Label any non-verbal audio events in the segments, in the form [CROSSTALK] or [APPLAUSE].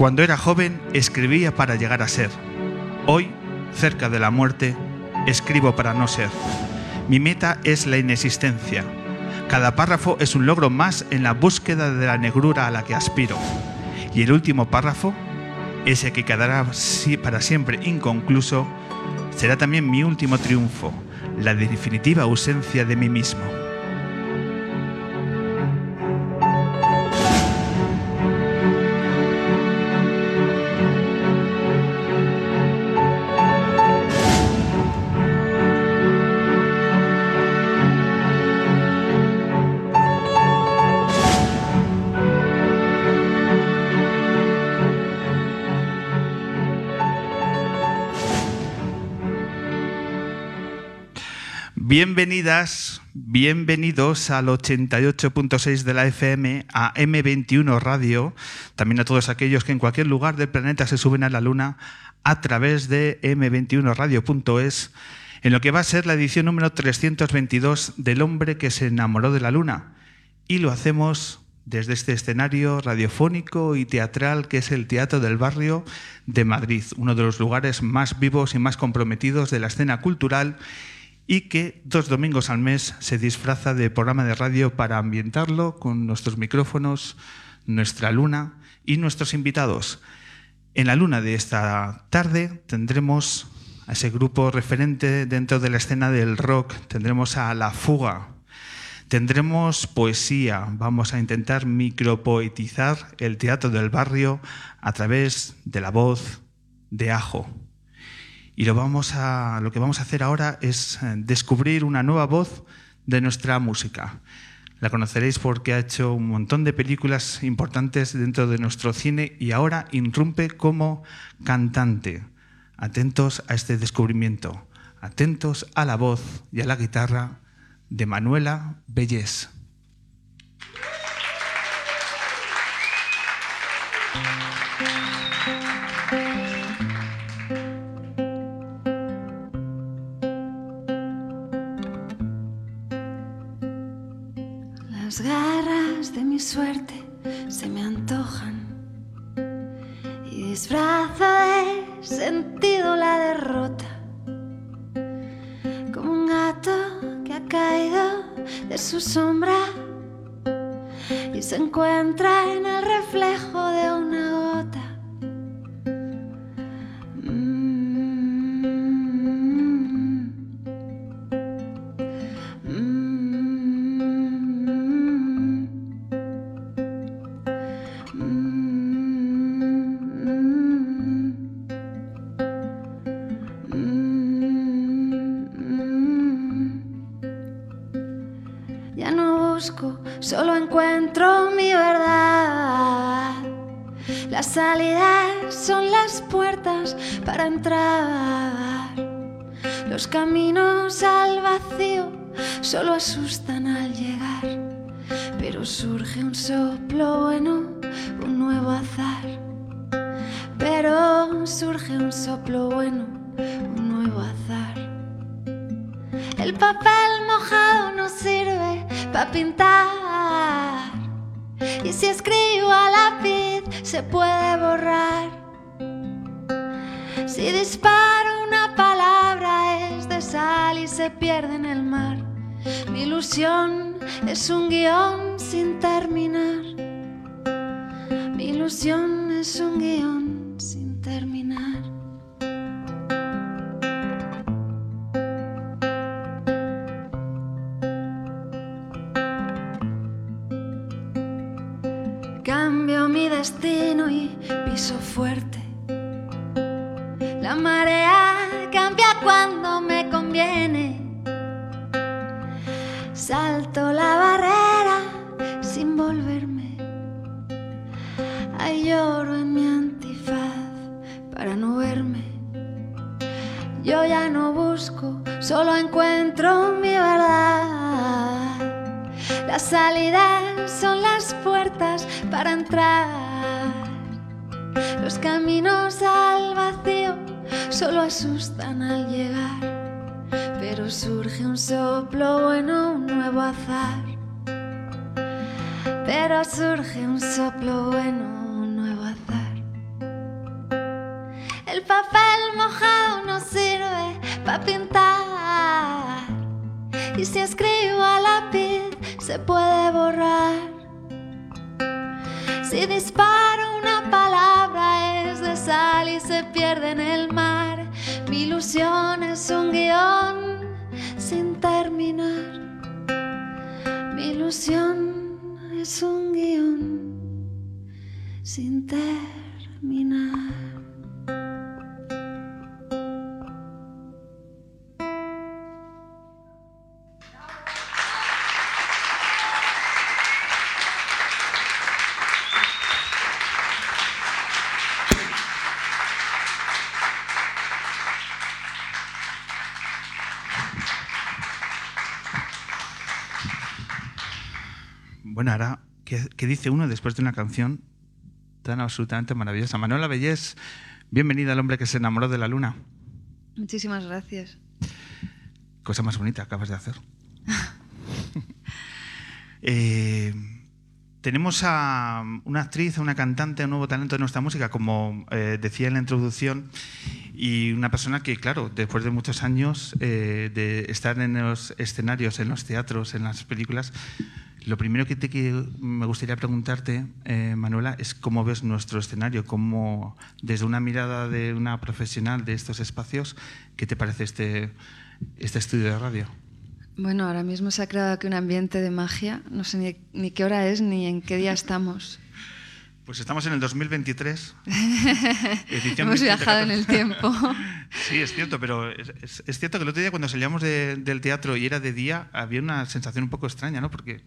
Cuando era joven escribía para llegar a ser. Hoy, cerca de la muerte, escribo para no ser. Mi meta es la inexistencia. Cada párrafo es un logro más en la búsqueda de la negrura a la que aspiro. Y el último párrafo, ese que quedará para siempre inconcluso, será también mi último triunfo, la definitiva ausencia de mí mismo. Bienvenidas, bienvenidos al 88.6 de la FM, a M21 Radio, también a todos aquellos que en cualquier lugar del planeta se suben a la Luna a través de m21radio.es, en lo que va a ser la edición número 322 del hombre que se enamoró de la Luna. Y lo hacemos desde este escenario radiofónico y teatral que es el Teatro del Barrio de Madrid, uno de los lugares más vivos y más comprometidos de la escena cultural y que dos domingos al mes se disfraza de programa de radio para ambientarlo con nuestros micrófonos, nuestra luna y nuestros invitados. En la luna de esta tarde tendremos a ese grupo referente dentro de la escena del rock, tendremos a La Fuga, tendremos poesía, vamos a intentar micropoetizar el teatro del barrio a través de la voz de Ajo. Y lo, vamos a, lo que vamos a hacer ahora es eh, descubrir una nueva voz de nuestra música. La conoceréis porque ha hecho un montón de películas importantes dentro de nuestro cine y ahora irrumpe como cantante. Atentos a este descubrimiento, atentos a la voz y a la guitarra de Manuela Bellés. Su sombra y se encuentra en el reflejo de una Los caminos al vacío solo asustan al llegar. Pero surge un soplo bueno, un nuevo azar. Pero surge un soplo bueno, un nuevo azar. El papel mojado no sirve para pintar. Y si escribo a lápiz se puede borrar. Si disparo una palabra es de sal y se pierde en el mar. Mi ilusión es un guion sin terminar. Mi ilusión es un guion sin terminar. Cambio mi destino y piso fuerte. La marea cambia cuando me conviene. Salto la barrera sin volverme. Ay, lloro en mi antifaz para no verme. Yo ya no busco, solo encuentro mi verdad. Las salidas son las puertas para entrar. Los caminos al vacío solo asustan al llegar. Pero surge un soplo bueno, un nuevo azar. Pero surge un soplo bueno, un nuevo azar. El papel mojado no sirve para pintar. Y si escribo a lápiz, se puede borrar. Si disparo una palabra y se pierde en el mar. Mi ilusión es un guion sin terminar. Mi ilusión es un guion sin terminar. ¿Qué, qué dice uno después de una canción tan absolutamente maravillosa? Manuela Bellés, bienvenida al hombre que se enamoró de la luna. Muchísimas gracias. Cosa más bonita acabas de hacer. [LAUGHS] Eh, tenemos a una actriz, a una cantante, a un nuevo talento de nuestra música, como eh, decía en la introducción, y una persona que, claro, después de muchos años eh, de estar en los escenarios, en los teatros, en las películas, lo primero que, me gustaría preguntarte, eh, Manuela, es cómo ves nuestro escenario, cómo, desde una mirada de una profesional de estos espacios, ¿qué te parece este, este estudio de radio? Bueno, ahora mismo se ha creado aquí un ambiente de magia. No sé ni qué hora es ni en qué día estamos. Pues estamos en el 2023. [LAUGHS] edición Hemos viajado en el 14. tiempo. [LAUGHS] Sí, es cierto, pero es, es- es cierto que el otro día cuando salíamos de- del teatro y era de día, había una sensación un poco extraña, ¿no? Porque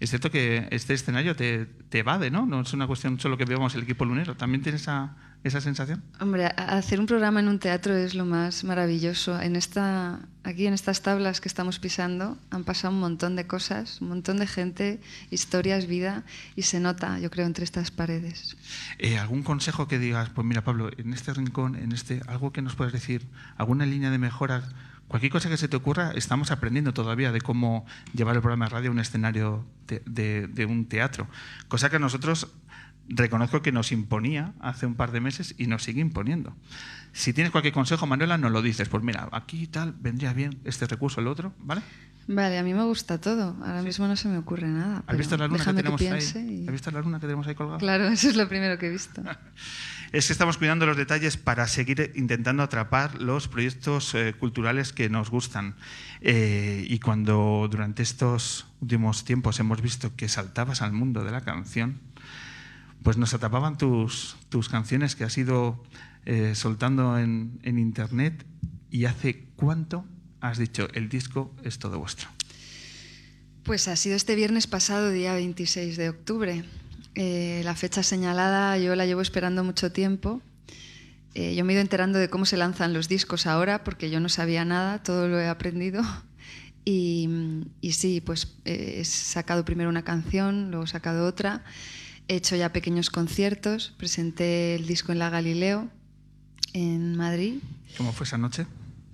es cierto que este escenario te, te evade, ¿no? No es una cuestión solo que veamos el equipo lunero. ¿También tienes esa, esa sensación? Hombre, hacer un programa en un teatro es lo más maravilloso. En esta, aquí en estas tablas que estamos pisando han pasado un montón de cosas, un montón de gente, historias, vida, y se nota, yo creo, entre estas paredes. Eh, ¿Algún consejo que digas, pues mira, Pablo, en este rincón, en este, algo que nos puedas decir, alguna línea de mejora? Cualquier cosa que se te ocurra, estamos aprendiendo todavía de cómo llevar el programa de radio a un escenario de, de- de un teatro. Cosa que a nosotros reconozco que nos imponía hace un par de meses y nos sigue imponiendo. Si tienes cualquier consejo, Manuela, nos lo dices. Pues mira, aquí tal, vendría bien este recurso, el otro, ¿vale? Vale, a mí me gusta todo. Ahora mismo no se me ocurre nada. ¿Has visto la luna que tenemos ahí? y- ¿Has visto la luna que tenemos ahí colgada? Claro, [LAUGHS] eso es lo primero que he visto. [LAUGHS] Es que estamos cuidando los detalles para seguir intentando atrapar los proyectos eh, culturales que nos gustan. Eh, y cuando durante estos últimos tiempos hemos visto que saltabas al mundo de la canción, pues nos atrapaban tus, tus canciones que has ido eh, soltando en, en internet. ¿Y hace cuánto has dicho el disco es todo vuestro? Pues ha sido este viernes pasado, día 26 de octubre. Eh, la fecha señalada yo la llevo esperando mucho tiempo. Eh, yo me he ido enterando de cómo se lanzan los discos ahora, porque yo no sabía nada, todo lo he aprendido. [LAUGHS] Y, y sí, pues he sacado primero una canción, luego he sacado otra. He hecho ya pequeños conciertos. Presenté el disco en la Galileo, en Madrid. ¿Cómo fue esa noche?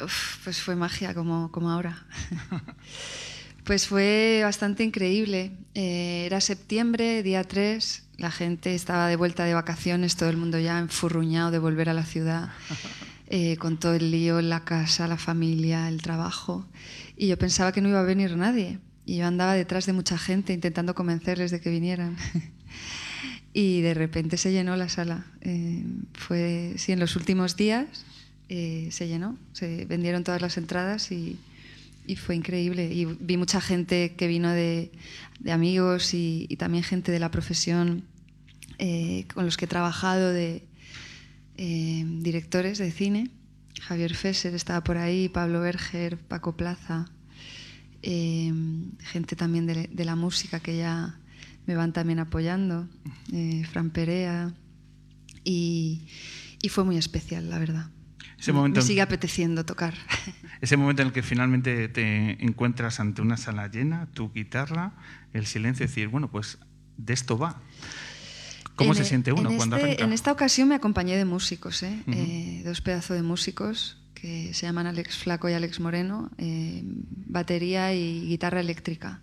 Uf, pues fue magia como, como ahora. [LAUGHS] pues fue bastante increíble. Eh, era septiembre, día 3, la gente estaba de vuelta de vacaciones, todo el mundo ya enfurruñado de volver a la ciudad, [LAUGHS] eh, con todo el lío en la casa, la familia, el trabajo. Y yo pensaba que no iba a venir nadie. Y yo andaba detrás de mucha gente intentando convencerles de que vinieran. [LAUGHS] y de repente se llenó la sala. Eh, fue, sí, en los últimos días eh, se llenó, se vendieron todas las entradas y, fue increíble. Y vi mucha gente que vino de, amigos y, también gente de la profesión eh, con los que he trabajado, de directores de cine. Javier Fesser estaba por ahí, Pablo Berger, Paco Plaza, gente también de la música que ya me van también apoyando, eh, Fran Perea, y, y, fue muy especial, la verdad. Ese momento me sigue apeteciendo tocar. [LAUGHS] Ese momento en el que finalmente te encuentras ante una sala llena, tu guitarra, el silencio, decir, bueno, pues de esto va. ¿Cómo en se siente uno en cuando este, arranca? En esta ocasión me acompañé de músicos, ¿eh? Uh -huh. eh, dos pedazos de músicos que se llaman Alex Flaco y Alex Moreno, eh, batería y guitarra eléctrica.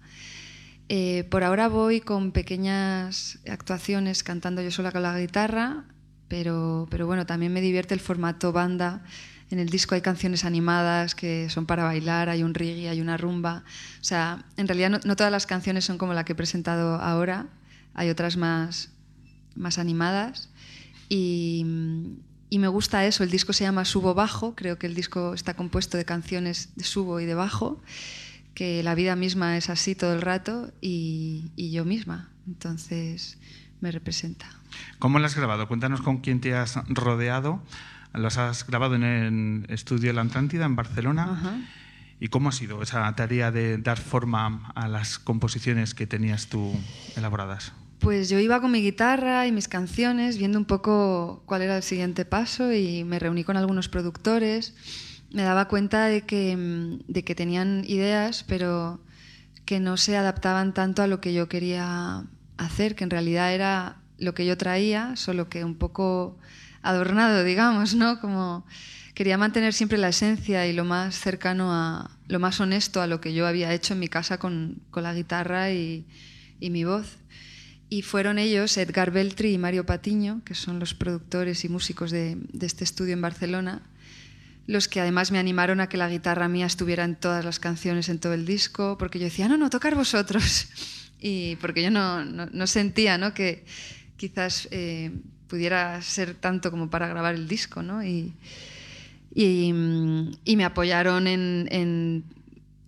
Eh, por ahora voy con pequeñas actuaciones cantando yo sola con la guitarra, pero, pero bueno, también me divierte el formato banda. En el disco hay canciones animadas que son para bailar, hay un reggae, hay una rumba. O sea, en realidad no, no todas las canciones son como la que he presentado ahora, hay otras más, más animadas. Y, y me gusta eso, el disco se llama Subo Bajo, creo que el disco está compuesto de canciones de subo y de bajo que la vida misma es así todo el rato y, y, yo misma. Entonces me representa. ¿Cómo lo has grabado? Cuéntanos con quién te has rodeado. ¿Los has grabado en el estudio La Atlántida, en Barcelona? ¿Y cómo ha sido esa tarea de dar forma a las composiciones que tenías tú elaboradas? Pues yo iba con mi guitarra y mis canciones, viendo un poco cuál era el siguiente paso y me reuní con algunos productores me daba cuenta de que, de que tenían ideas, pero que no se adaptaban tanto a lo que yo quería hacer, que en realidad era lo que yo traía, solo que un poco adornado, [LAUGHS] digamos, ¿no? Como quería mantener siempre la esencia y lo más cercano a, lo más honesto a lo que yo había hecho en mi casa con, con la guitarra y, y mi voz. Y fueron ellos, Edgar Beltri y Mario Patiño, que son los productores y músicos de, de este estudio en Barcelona, los que además me animaron a que la guitarra mía estuviera en todas las canciones, en todo el disco, porque yo decía, no, no, tocar vosotros. [LAUGHS] Y porque yo no, no, sentía ¿no? que quizás eh, pudiera ser tanto como para grabar el disco. ¿no? Y, y, me apoyaron en, en,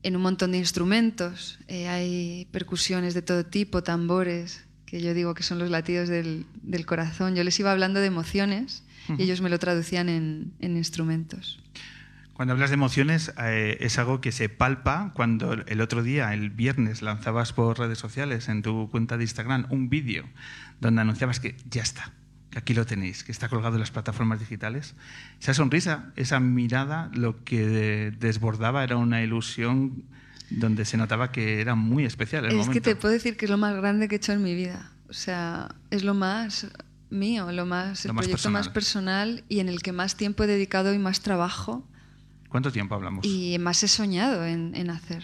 en, un montón de instrumentos. Eh, hay percusiones de todo tipo, tambores, que yo digo que son los latidos del, del corazón. Yo les iba hablando de emociones uh -huh. y ellos me lo traducían en, en instrumentos. Cuando hablas de emociones, eh, es algo que se palpa cuando el otro día, el viernes, lanzabas por redes sociales, en tu cuenta de Instagram, un vídeo donde anunciabas que ya está, que aquí lo tenéis, que está colgado en las plataformas digitales. Esa sonrisa, esa mirada, lo que desbordaba era una ilusión donde se notaba que era muy especial el es momento. que te puedo decir que es lo más grande que he hecho en mi vida. O sea, es lo más mío, lo más, lo el más proyecto personal. más personal y en el que más tiempo he dedicado y más trabajo. ¿Cuánto tiempo hablamos? Y más he soñado en, en hacer.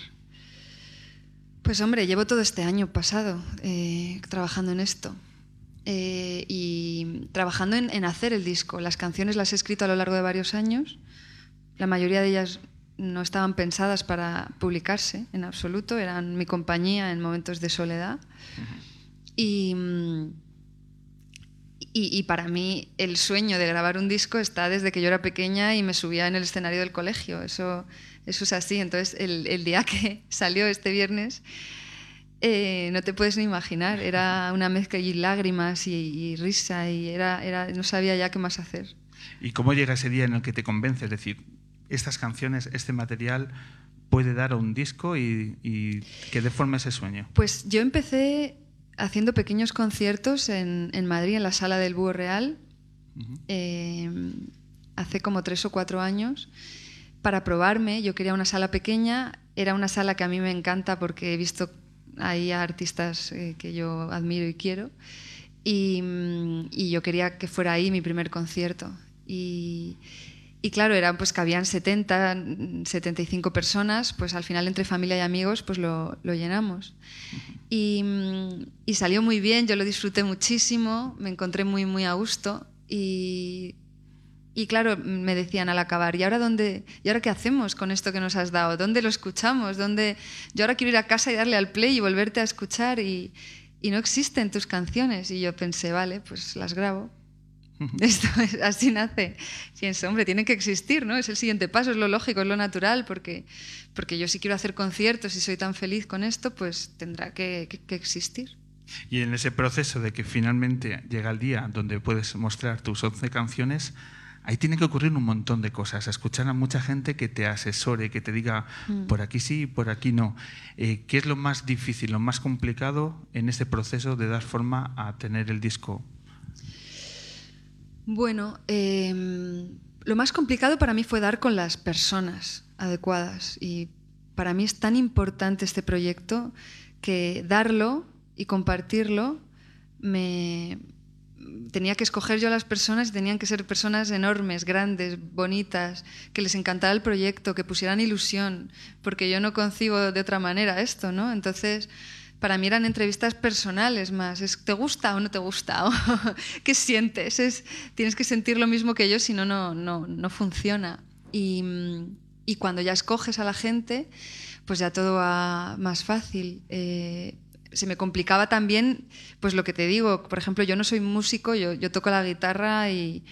Pues hombre, llevo todo este año pasado eh, trabajando en esto. Eh, y trabajando en, en, hacer el disco. Las canciones las he escrito a lo largo de varios años. La mayoría de ellas no estaban pensadas para publicarse en absoluto, eran mi compañía en momentos de soledad. Uh -huh. y, y, y, para mí el sueño de grabar un disco está desde que yo era pequeña y me subía en el escenario del colegio. Eso, eso es así. Entonces, el, el día que [LAUGHS] salió este viernes, eh, no te puedes ni imaginar. Era una mezcla y lágrimas y, y risa y era, era, no sabía ya qué más hacer. ¿Y cómo llega ese día en el que te convences? Es decir, estas canciones, este material puede dar a un disco y, y que dé forma ese sueño? Pues yo empecé haciendo pequeños conciertos en, en Madrid, en la sala del Búho Real, uh -huh. eh, hace como tres o cuatro años, para probarme. Yo quería una sala pequeña, era una sala que a mí me encanta porque he visto ahí a artistas eh, que yo admiro y quiero, y, y, yo quería que fuera ahí mi primer concierto. Y, y claro, eran pues que habían 70, 75 personas, pues al final entre familia y amigos pues lo, lo llenamos. Y, y, salió muy bien, yo lo disfruté muchísimo, me encontré muy, muy a gusto y, y claro, me decían al acabar, ¿y ahora, dónde, ¿y ahora qué hacemos con esto que nos has dado? ¿Dónde lo escuchamos? ¿Dónde... Yo ahora quiero ir a casa y darle al play y volverte a escuchar y, y no existen tus canciones. Y yo pensé, vale, pues las grabo. Esto es, así nace. Pienso, hombre, tienen que existir, ¿no? Es el siguiente paso, es lo lógico, es lo natural, porque, porque yo si quiero hacer conciertos y soy tan feliz con esto, pues tendrá que, que, que existir. Y en ese proceso de que finalmente llega el día donde puedes mostrar tus 11 canciones, ahí tiene que ocurrir un montón de cosas. Escuchar a mucha gente que te asesore, que te diga por aquí sí, por aquí no. Eh, ¿Qué es lo más difícil, lo más complicado en este proceso de dar forma a tener el disco? Bueno, eh, lo más complicado para mí fue dar con las personas adecuadas. Y para mí es tan importante este proyecto que darlo y compartirlo me, tenía que escoger yo a las personas y tenían que ser personas enormes, grandes, bonitas, que les encantara el proyecto, que pusieran ilusión, porque yo no concibo de otra manera esto, ¿no? Entonces, para mí eran entrevistas personales más, es ¿te gusta o no te gusta? [LAUGHS] ¿Qué sientes? Es, tienes que sentir lo mismo que yo, si no, no, no funciona. Y, y, cuando ya escoges a la gente, pues ya todo va más fácil. Eh, se me complicaba también, pues lo que te digo, por ejemplo, yo no soy músico, yo, yo toco la guitarra y,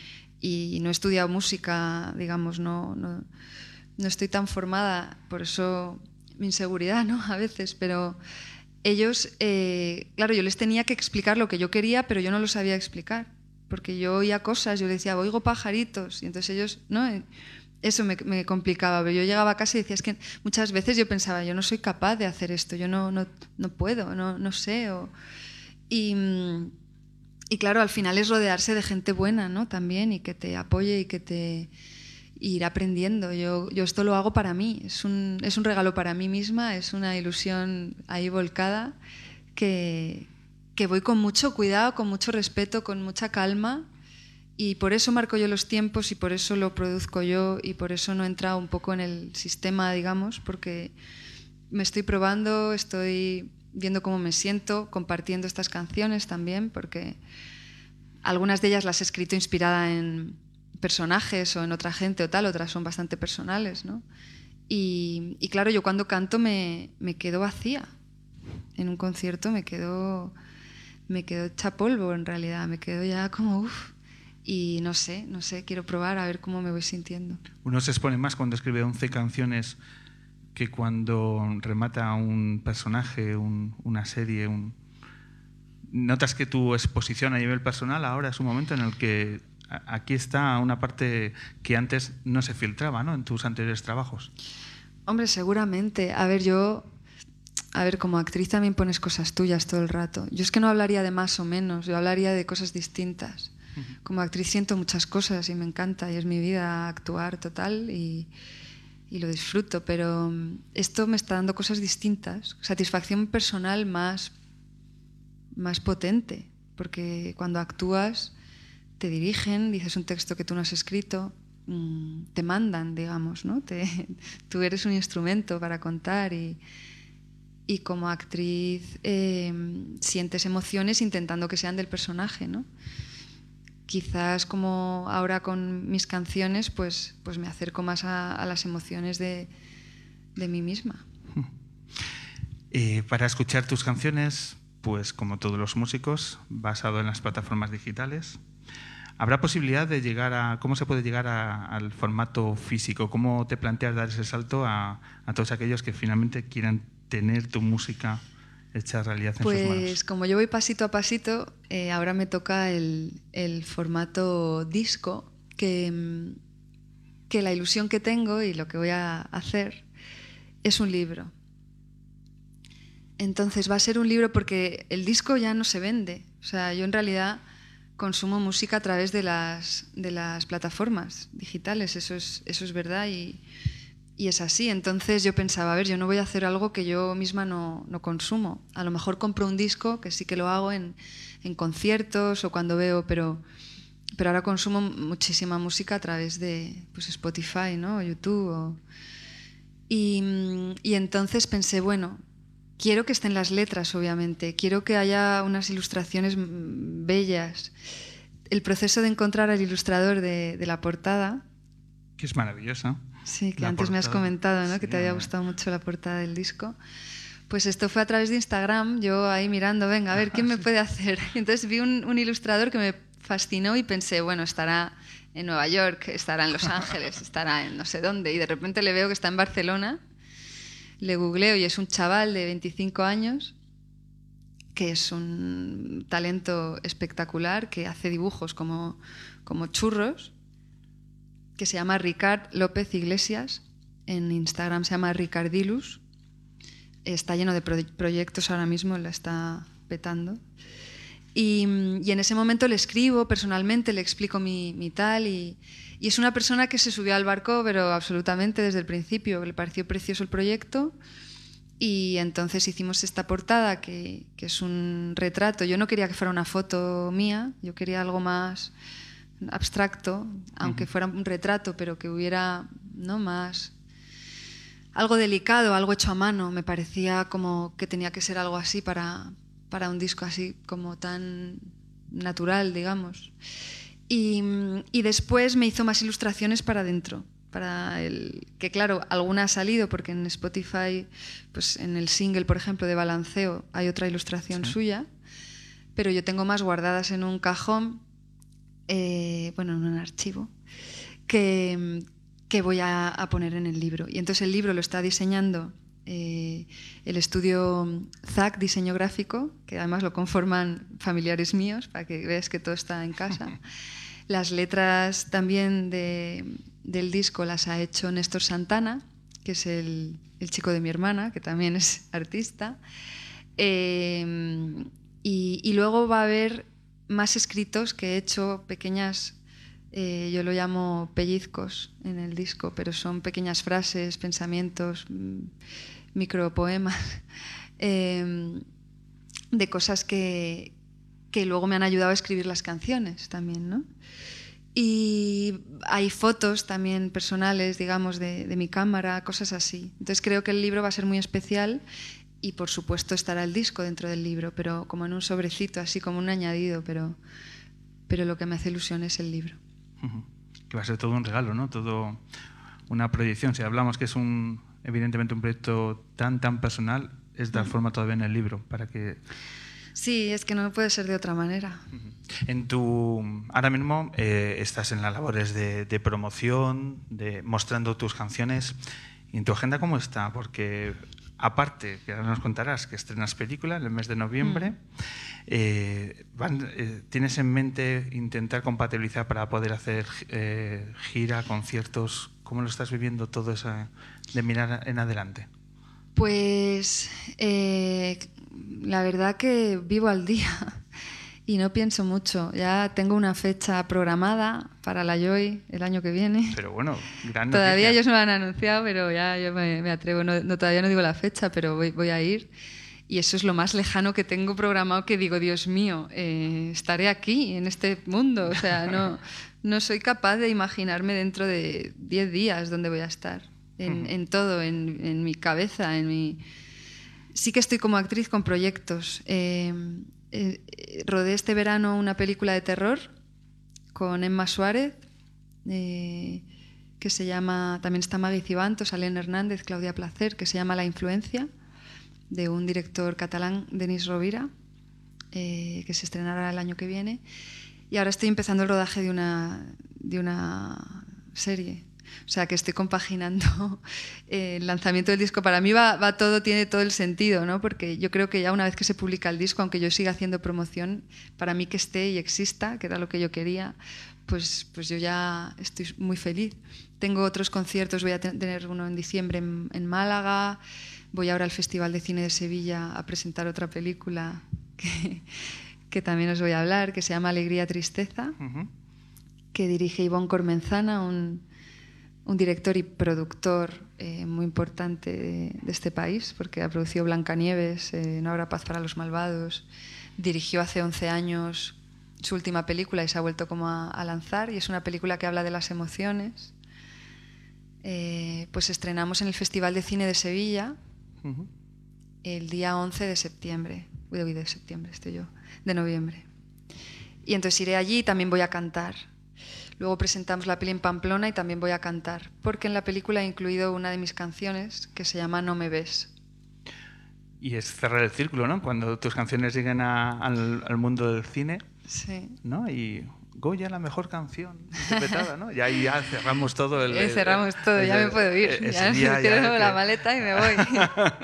y, no he estudiado música, digamos, no, no, no, estoy tan formada, por eso mi inseguridad, ¿no? [LAUGHS] A veces, pero ellos, eh, claro, yo les tenía que explicar lo que yo quería, pero yo no lo sabía explicar, porque yo oía cosas, yo les decía, oigo pajaritos, y entonces ellos, ¿no? eso me, complicaba. Pero yo llegaba a casa y decía, es que muchas veces yo pensaba, yo no soy capaz de hacer esto, yo no, no, no puedo, no, no sé. Y, y, claro, al final es rodearse de gente buena, ¿no? También, y que te apoye y que te ir aprendiendo. Yo, yo esto lo hago para mí, es un, es un regalo para mí misma, es una ilusión ahí volcada que, que voy con mucho cuidado, con mucho respeto, con mucha calma y por eso marco yo los tiempos y por eso lo produzco yo y por eso no he entrado un poco en el sistema, digamos, porque me estoy probando, estoy viendo cómo me siento, compartiendo estas canciones también, porque algunas de ellas las he escrito inspirada en personajes o en otra gente o tal, otras son bastante personales, ¿no? Y, claro, yo cuando canto me, me, quedo vacía. En un concierto me quedo, me quedo hecha polvo en realidad, me quedo ya como, uff, y no sé, no sé, quiero probar a ver cómo me voy sintiendo. Uno se expone más cuando escribe 11 canciones que cuando remata un personaje, un, una serie. Notas que tu exposición a nivel personal ahora es un momento en el que aquí está una parte que antes no se filtraba ¿no? en tus anteriores trabajos. Hombre, seguramente. A ver, yo a ver, como actriz también pones cosas tuyas todo el rato. Yo es que no hablaría de más o menos, yo hablaría de cosas distintas. Como actriz siento muchas cosas y me encanta y es mi vida actuar total y, y lo disfruto, pero mm, esto me está dando cosas distintas, satisfacción personal más, más potente, porque cuando actúas te dirigen, dices un texto que tú no has escrito, mm, te mandan, digamos, ¿no? Te, [LAUGHS] tú eres un instrumento para contar y, y como actriz eh, sientes emociones intentando que sean del personaje, ¿no? quizás como ahora con mis canciones, pues, pues me acerco más a, a las emociones de, de, mí misma. [LAUGHS] Eh, para escuchar tus canciones, pues como todos los músicos, basado en las plataformas digitales, ¿habrá posibilidad de llegar a, cómo se puede llegar al formato físico? ¿Cómo te planteas dar ese salto a, a todos aquellos que finalmente quieran tener tu música? hecha realidad en pues, sus manos? Pues como yo voy pasito a pasito, eh, ahora me toca el, el formato disco, que, mm, que la ilusión que tengo y lo que voy a hacer es un libro. Entonces va a ser un libro porque el disco ya no se vende. O sea, yo en realidad consumo música a través de las, de las plataformas digitales, eso es, eso es verdad y, y es así. Entonces yo pensaba, a ver, yo no voy a hacer algo que yo misma no, no consumo. A lo mejor compro un disco, que sí que lo hago en, en, conciertos o cuando veo, pero, pero ahora consumo muchísima música a través de pues, Spotify ¿no? o YouTube. Y, y entonces pensé, bueno, quiero que estén las letras, obviamente, quiero que haya unas ilustraciones bellas. El proceso de encontrar al ilustrador de, de la portada. Que es maravillosa Sí, que antes me has comentado, ¿no? Sí. Que te había gustado mucho la portada del disco. Pues esto fue a través de Instagram, yo ahí mirando, venga, a ver, ¿quién me [LAUGHS] puede hacer? [LAUGHS] Entonces vi un, un ilustrador que me fascinó y pensé, bueno, estará en Nueva York, estará en Los [LAUGHS] Ángeles, estará en no sé dónde, y de repente le veo que está en Barcelona, le googleo y es un chaval de 25 años que es un talento espectacular, que hace dibujos como, como churros, que se llama Ricard López Iglesias, en Instagram se llama Ricardilus, está lleno de proyectos ahora mismo, la está petando. Y, en ese momento le escribo personalmente, le explico mi, mi tal y, y, es una persona que se subió al barco, pero absolutamente desde el principio, le pareció precioso el proyecto y entonces hicimos esta portada que, que es un retrato. Yo no quería que fuera una foto mía, yo quería algo más abstracto, aunque fuera un retrato, pero que hubiera no más algo delicado, algo hecho a mano. Me parecía como que tenía que ser algo así para, para un disco así como tan natural, digamos. Y, y, después me hizo más ilustraciones para adentro, para el que claro, alguna ha salido porque en Spotify, pues en el single, por ejemplo, de Balanceo hay otra ilustración suya, pero yo tengo más guardadas en un cajón, eh, bueno, en un archivo, que, que voy a, a poner en el libro. Y entonces el libro lo está diseñando eh, el estudio ZAC, diseño gráfico, que además lo conforman familiares míos, para que veas que todo está en casa. [LAUGHS] Las letras también del disco las ha hecho Néstor Santana, que es el, chico de mi hermana, que también es artista. Eh, y, luego va a haber más escritos que he hecho, pequeñas, eh, yo lo llamo pellizcos en el disco, pero son pequeñas frases, pensamientos mm, micropoemas [LAUGHS] eh, de cosas que, que luego me han ayudado a escribir las canciones también, ¿no? Y hay fotos también personales, digamos, de, de, mi cámara, cosas así. Entonces creo que el libro va a ser muy especial y por supuesto estará el disco dentro del libro, pero como en un sobrecito, así como un añadido, pero, pero lo que me hace ilusión es el libro. Que va a ser todo un regalo, ¿no? Todo una proyección. Si hablamos que es un, evidentemente un proyecto tan, tan personal, es dar forma todavía en el libro para que... Sí, es que no puede ser de otra manera. En tu, ahora mismo eh, estás en las labores de, de, promoción, de mostrando tus canciones. ¿Y en tu agenda cómo está? Porque aparte, que ahora nos contarás que estrenas película en el mes de noviembre, mm. eh, van, eh, ¿tienes en mente intentar compatibilizar para poder hacer gira, conciertos? ¿Cómo lo estás viviendo todo eso de mirar en adelante? Pues la verdad que vivo al día [LAUGHS] y no pienso mucho. Ya tengo una fecha programada para la Joy el año que viene. Pero bueno, gran Todavía ellos no lo han anunciado, pero ya yo me, atrevo. No, todavía no digo la fecha, pero voy, voy, a ir. Y eso es lo más lejano que tengo programado que digo, Dios mío, eh, estaré aquí, en este mundo. O sea, no, [LAUGHS] no soy capaz de imaginarme dentro de 10 días dónde voy a estar. En, en todo, en, en, mi cabeza, en mi... Sí que estoy como actriz con proyectos. Eh, eh, rodé este verano una película de terror con Emma Suárez, que se llama, también está Maggie Cibanto, Salén Hernández, Claudia Placer, que se llama La Influencia, de un director catalán, Denis Rovira, eh, que se estrenará el año que viene. Y ahora estoy empezando el rodaje de una, de una serie o sea, que estoy compaginando [LAUGHS] el lanzamiento del disco. Para mí va, todo, tiene todo el sentido, ¿no? Porque yo creo que ya una vez que se publica el disco, aunque yo siga haciendo promoción, para mí que esté y exista, que era lo que yo quería, pues, pues yo ya estoy muy feliz. Tengo otros conciertos, voy a tener uno en diciembre en, Málaga, voy ahora al Festival de Cine de Sevilla a presentar otra película [LAUGHS] que, que también os voy a hablar, que se llama Alegría Tristeza, que dirige Ivonne Cormenzana, un un director y productor eh, muy importante de, este país, porque ha producido Blancanieves, eh, No habrá paz para los malvados, dirigió hace 11 años su última película y se ha vuelto como a, lanzar, y es una película que habla de las emociones. Eh, pues estrenamos en el Festival de Cine de Sevilla el día 11 de septiembre, de septiembre estoy yo, de noviembre. Y entonces iré allí y también voy a cantar Luego presentamos la peli en Pamplona y también voy a cantar, porque en la película he incluido una de mis canciones que se llama No me ves. Y es cerrar el círculo, ¿no? Cuando tus canciones lleguen a- al, al mundo del cine, Sí. ¿no? Y Goya, la mejor canción interpretada, ¿no? Y ahí ya cerramos todo el... [LAUGHS] Cerramos todo, ya el- me puedo ir. ese Ya día [LAUGHS] ya que- la maleta y me voy. [LAUGHS]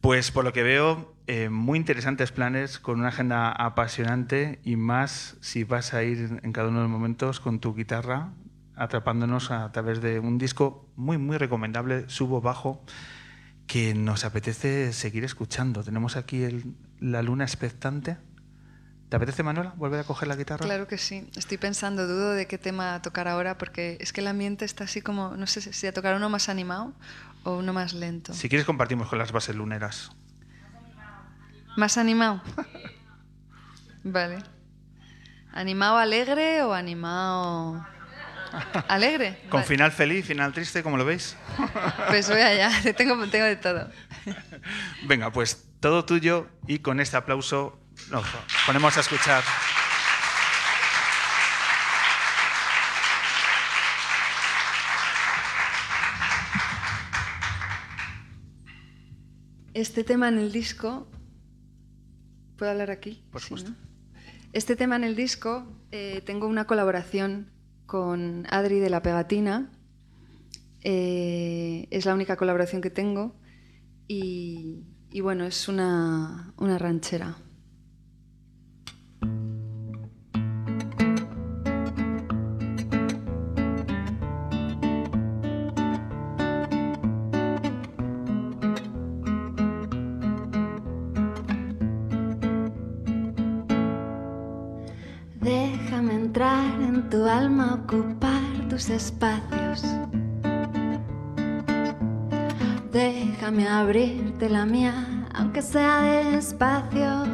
Pues por lo que veo, eh, muy interesantes planes, con una agenda apasionante y más si vas a ir en cada uno de los momentos con tu guitarra, atrapándonos a través de un disco muy, muy recomendable, subo bajo, que nos apetece seguir escuchando. Tenemos aquí el- la luna expectante. ¿Te apetece, Manuela, volver a coger la guitarra? Claro que sí. Estoy pensando, dudo de qué tema tocar ahora porque es que el ambiente está así como, no sé si a tocar uno más animado o uno más lento. Si quieres, compartimos con las bases luneras. ¿Más animado? [LAUGHS] Vale. ¿Animado alegre o animado alegre? [LAUGHS] Con Vale. final feliz, final triste, como lo veis. [LAUGHS] Pues voy allá, tengo, tengo de todo. Venga, pues todo tuyo y con este aplauso nos ponemos a escuchar. Este tema en el disco. ¿Puedo hablar aquí? Por Sí, supuesto. ¿no? Este tema en el disco eh, tengo una colaboración con Adri de la Pegatina. Eh, es la única colaboración que tengo. Y, y bueno, es una, una ranchera. Ocupar tus espacios. Déjame abrirte la mía, aunque sea despacio.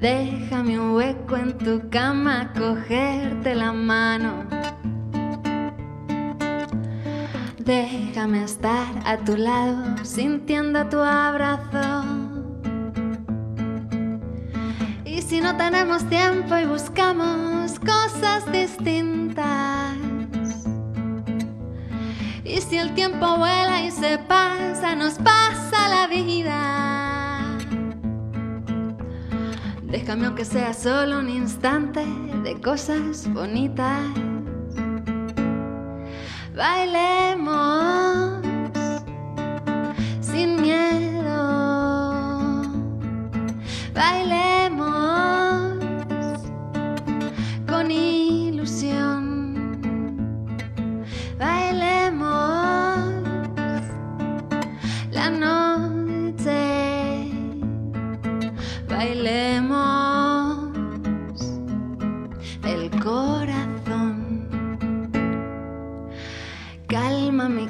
Déjame un hueco en tu cama, cogerte la mano. Déjame estar a tu lado, sintiendo tu abrazo. No tenemos tiempo y buscamos cosas distintas. Y si el tiempo vuela y se pasa, nos pasa la vida. Déjame aunque sea solo un instante de cosas bonitas. Bailemos sin miedo. Bailemos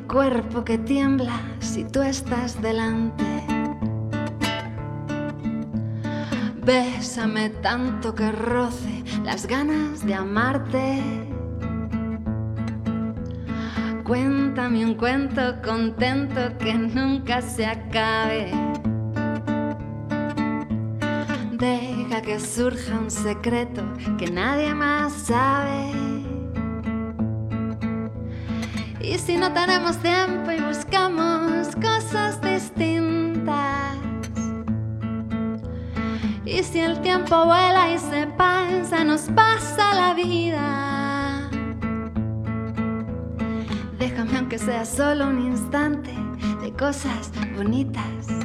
cuerpo que tiembla si tú estás delante. Bésame tanto que roce las ganas de amarte. Cuéntame un cuento contento que nunca se acabe. Deja que surja un secreto que nadie más sabe. Y si no tenemos tiempo y buscamos cosas distintas. Y si el tiempo vuela y se pasa, nos pasa la vida. Déjame aunque sea solo un instante de cosas bonitas.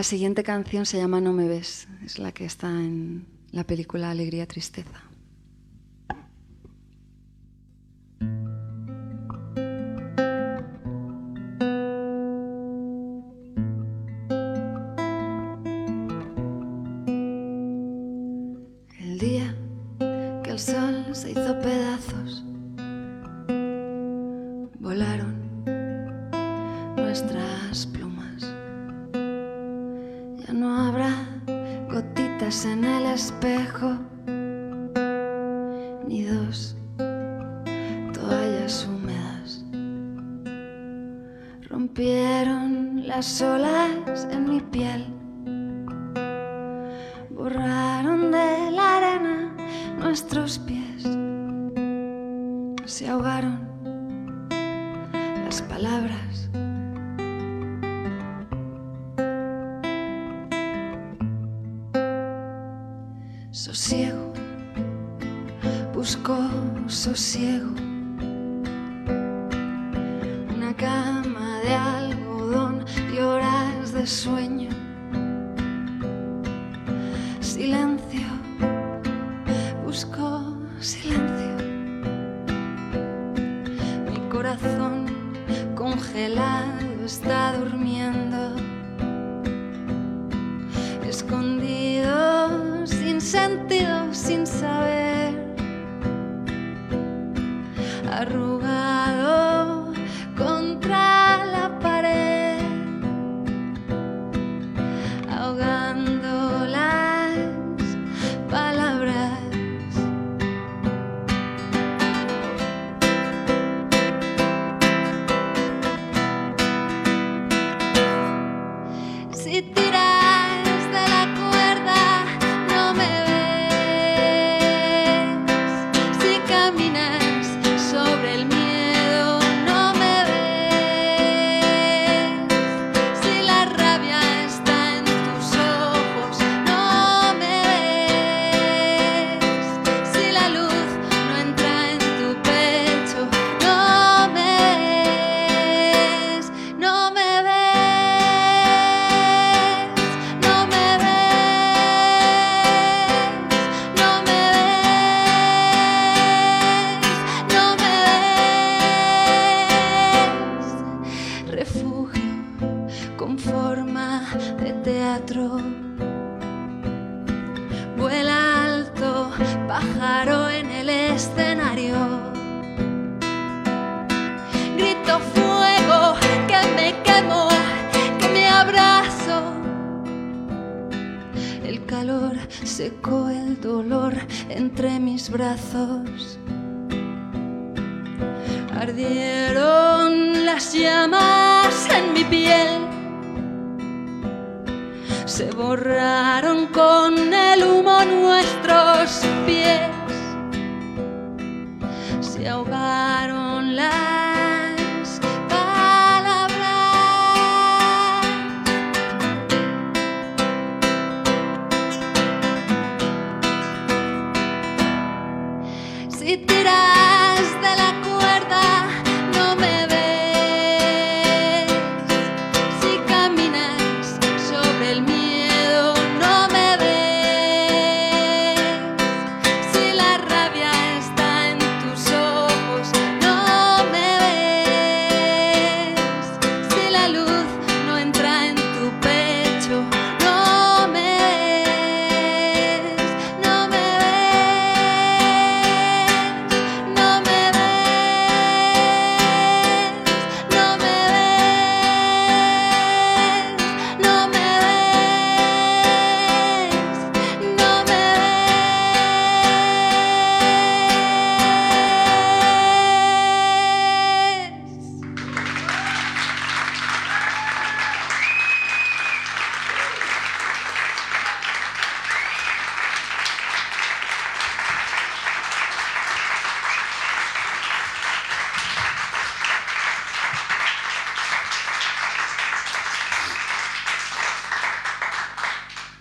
La siguiente canción se llama No me ves, es la que está en la película Alegría Tristeza.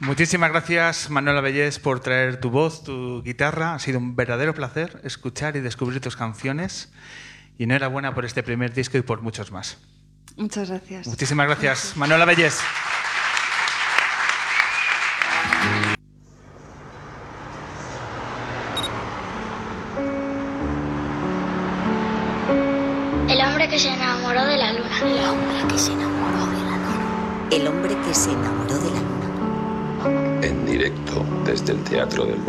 Muchísimas gracias, Manuela Bellés, por traer tu voz, tu guitarra. Ha sido un verdadero placer escuchar y descubrir tus canciones. Y enhorabuena por este primer disco y por muchos más. Muchas gracias. Muchísimas gracias, gracias. Manuela Bellés.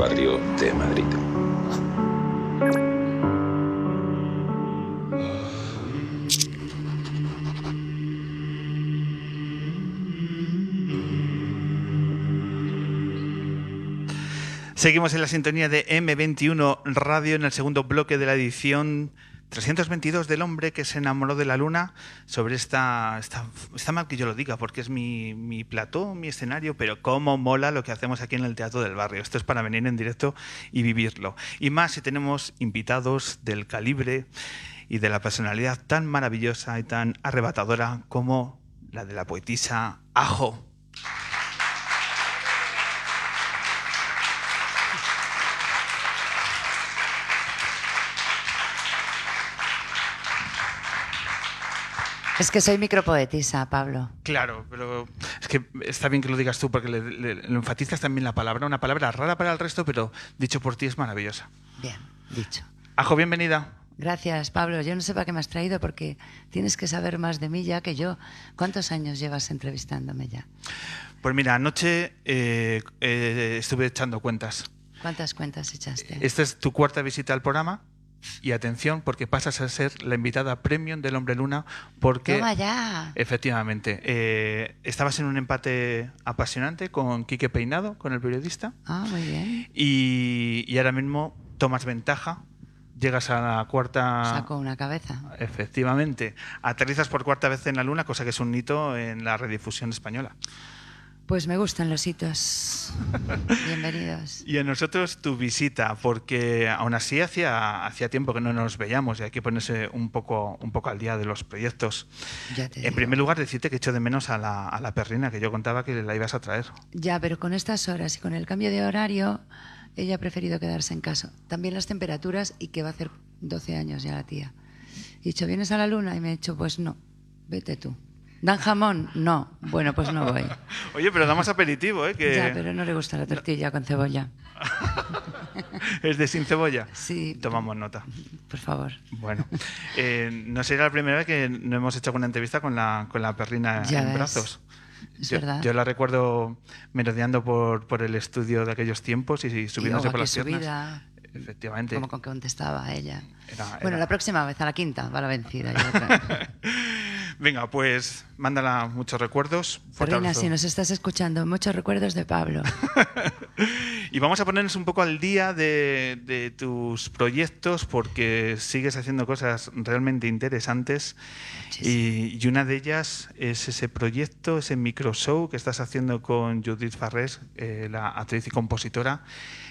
barrio de Madrid. Seguimos en la sintonía de M21 Radio en el segundo bloque de la edición 322 del hombre que se enamoró de la luna. Sobre esta. Está, está mal que yo lo diga porque es mi, mi plató, mi escenario, pero cómo mola lo que hacemos aquí en el Teatro del Barrio. Esto es para venir en directo y vivirlo. Y más si tenemos invitados del calibre y de la personalidad tan maravillosa y tan arrebatadora como la de la poetisa Ajo. Es que soy micropoetisa, Pablo. Claro, pero es que está bien que lo digas tú porque le, le- le enfatizas también la palabra. Una palabra rara para el resto, pero dicho por ti es maravillosa. Bien, dicho. Ajo, bienvenida. Gracias, Pablo. Yo no sé para qué me has traído porque tienes que saber más de mí ya que yo. ¿Cuántos años llevas entrevistándome ya? Pues mira, anoche eh, eh, estuve echando cuentas. ¿Cuántas cuentas echaste? Esta es tu cuarta visita al programa. Y atención, porque pasas a ser la invitada premium del Hombre Luna, porque Toma ya. efectivamente eh, estabas en un empate apasionante con Quique Peinado, con el periodista, Ah, muy bien. y, y ahora mismo tomas ventaja, llegas a la cuarta... Saco una cabeza. Efectivamente, aterrizas por cuarta vez en la Luna, cosa que es un hito en la redifusión española. Pues me gustan los hitos. [LAUGHS] Bienvenidos. Y a nosotros tu visita, porque aún así hacía, hacía tiempo que no nos veíamos y hay que ponerse un poco, un poco al día de los proyectos. Ya te En digo. primer lugar, decirte que echo de menos a la, a la perrina, que yo contaba que la ibas a traer. Ya, pero con estas horas y con el cambio de horario, ella ha preferido quedarse en casa. También las temperaturas y que va a hacer 12 años ya la tía. Y he dicho, ¿vienes a la luna? Y me he dicho, pues no, vete tú. ¿Dan jamón? No. Bueno, pues no voy. [LAUGHS] Oye, pero damos aperitivo, ¿eh? Que Ya, pero no le gusta la tortilla con cebolla. [LAUGHS] es de sin cebolla. Sí. Tomamos nota. Por favor. Bueno, eh, no será la primera vez que no hemos hecho una entrevista con la, con la perrina Ya en ves. brazos. Es yo, verdad. yo la recuerdo merodeando por, por el estudio de aquellos tiempos y, y subiéndose Y, por las piernas. subida. Efectivamente. Como con que contestaba ella. Era- Bueno, la próxima vez, a la quinta, va la vencida. otra. [LAUGHS] Venga, pues mándala muchos recuerdos. Abrazo. si nos estás escuchando, muchos recuerdos de Pablo. [LAUGHS] Y vamos a ponernos un poco al día de, de tus proyectos porque sigues haciendo cosas realmente interesantes y, y una de ellas es ese proyecto, ese micro show que estás haciendo con Judith Farrés, eh, la actriz y compositora,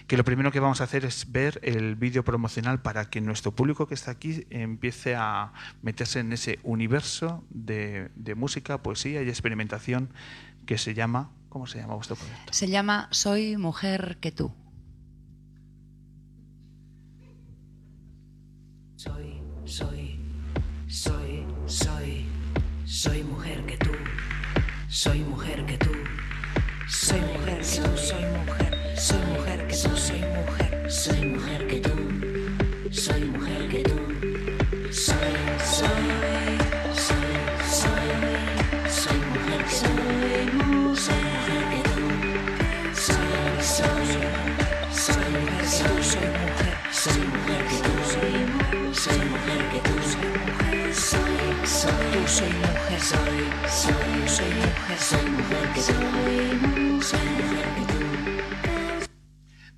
que lo primero que vamos a hacer es ver el vídeo promocional para que nuestro público que está aquí empiece a meterse en ese universo de, de música, poesía y experimentación que se llama, ¿cómo se llama vuestro proyecto? Se llama Soy mujer que tú. Soy, soy, soy, soy, soy mujer que tú, soy mujer que tú, soy mujer que tú, soy mujer, soy mujer que tú, soy mujer, soy mujer que tú, soy mujer que tú, soy, soy, soy, soy, soy mujer que tú, soy mujer que tú, soy, soy, soy mujer que tú, soy mujer, soy mujer que tú, soy mujer que tú soy soy tú soy mujer soy soy soy mujer soy mujer que tú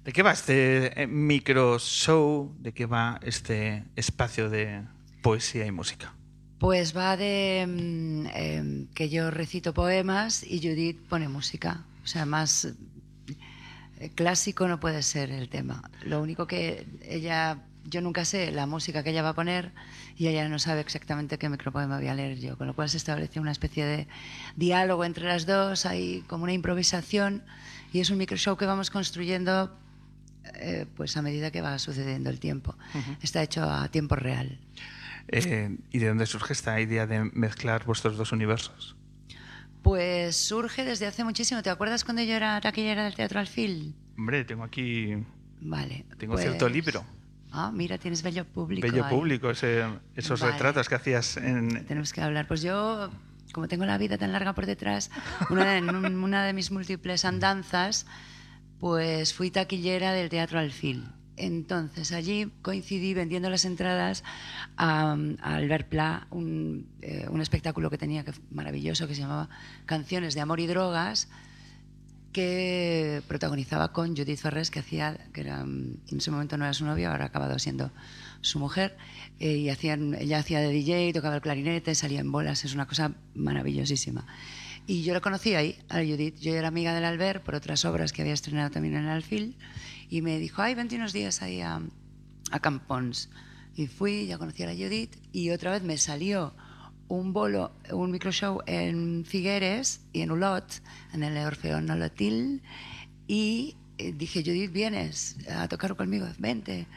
¿De qué va este eh, micro show? ¿De qué va este espacio de poesía y música? Pues va de mm, em, que yo recito poemas y Judith pone música. O sea, más eh, clásico no puede ser el tema. Lo único que ella, yo nunca sé la música que ella va a poner y ella no sabe exactamente qué micropoema voy a leer yo, con lo cual se establece una especie de diálogo entre las dos, hay como una improvisación y es un micro show que vamos construyendo eh, pues a medida que va sucediendo el tiempo. Está hecho a tiempo real. Eh, ¿Y de dónde surge esta idea de mezclar vuestros dos universos? Pues surge desde hace muchísimo. ¿Te acuerdas cuando yo era taquillera del Teatro Alfil? Hombre, tengo aquí Vale. tengo pues- cierto libro, Ah, mira, tienes bello público. bello ahí. público, ese- esos Vale. retratos que hacías en... Tenemos que hablar. Pues yo, como tengo la vida tan larga por detrás, una de, en un- una de mis múltiples andanzas, pues fui taquillera del Teatro Alfil. Entonces allí coincidí vendiendo las entradas a, a Albert Pla, un, eh, un espectáculo que tenía que maravilloso que se llamaba Canciones de Amor y Drogas. que protagonizaba con Judith Ferrés, que hacía, que era, en ese momento no era su novia, ahora ha acabado siendo su mujer, eh, y hacían, ella hacía de DJ, tocaba el clarinete, salía en bolas, es una cosa maravillosísima. Y yo la conocí ahí, a Judith. Yo era amiga del Albert por otras obras que había estrenado también en el Alfil, y me dijo, ay, vente unos días ahí a, a Campons. Y fui, ya conocí a la Judith, y otra vez me salió un bolo, un microshow en Figueres y en Ulot, en el Orfeón Nolotil, y eh, dije, Judith, vienes a tocar conmigo, vente,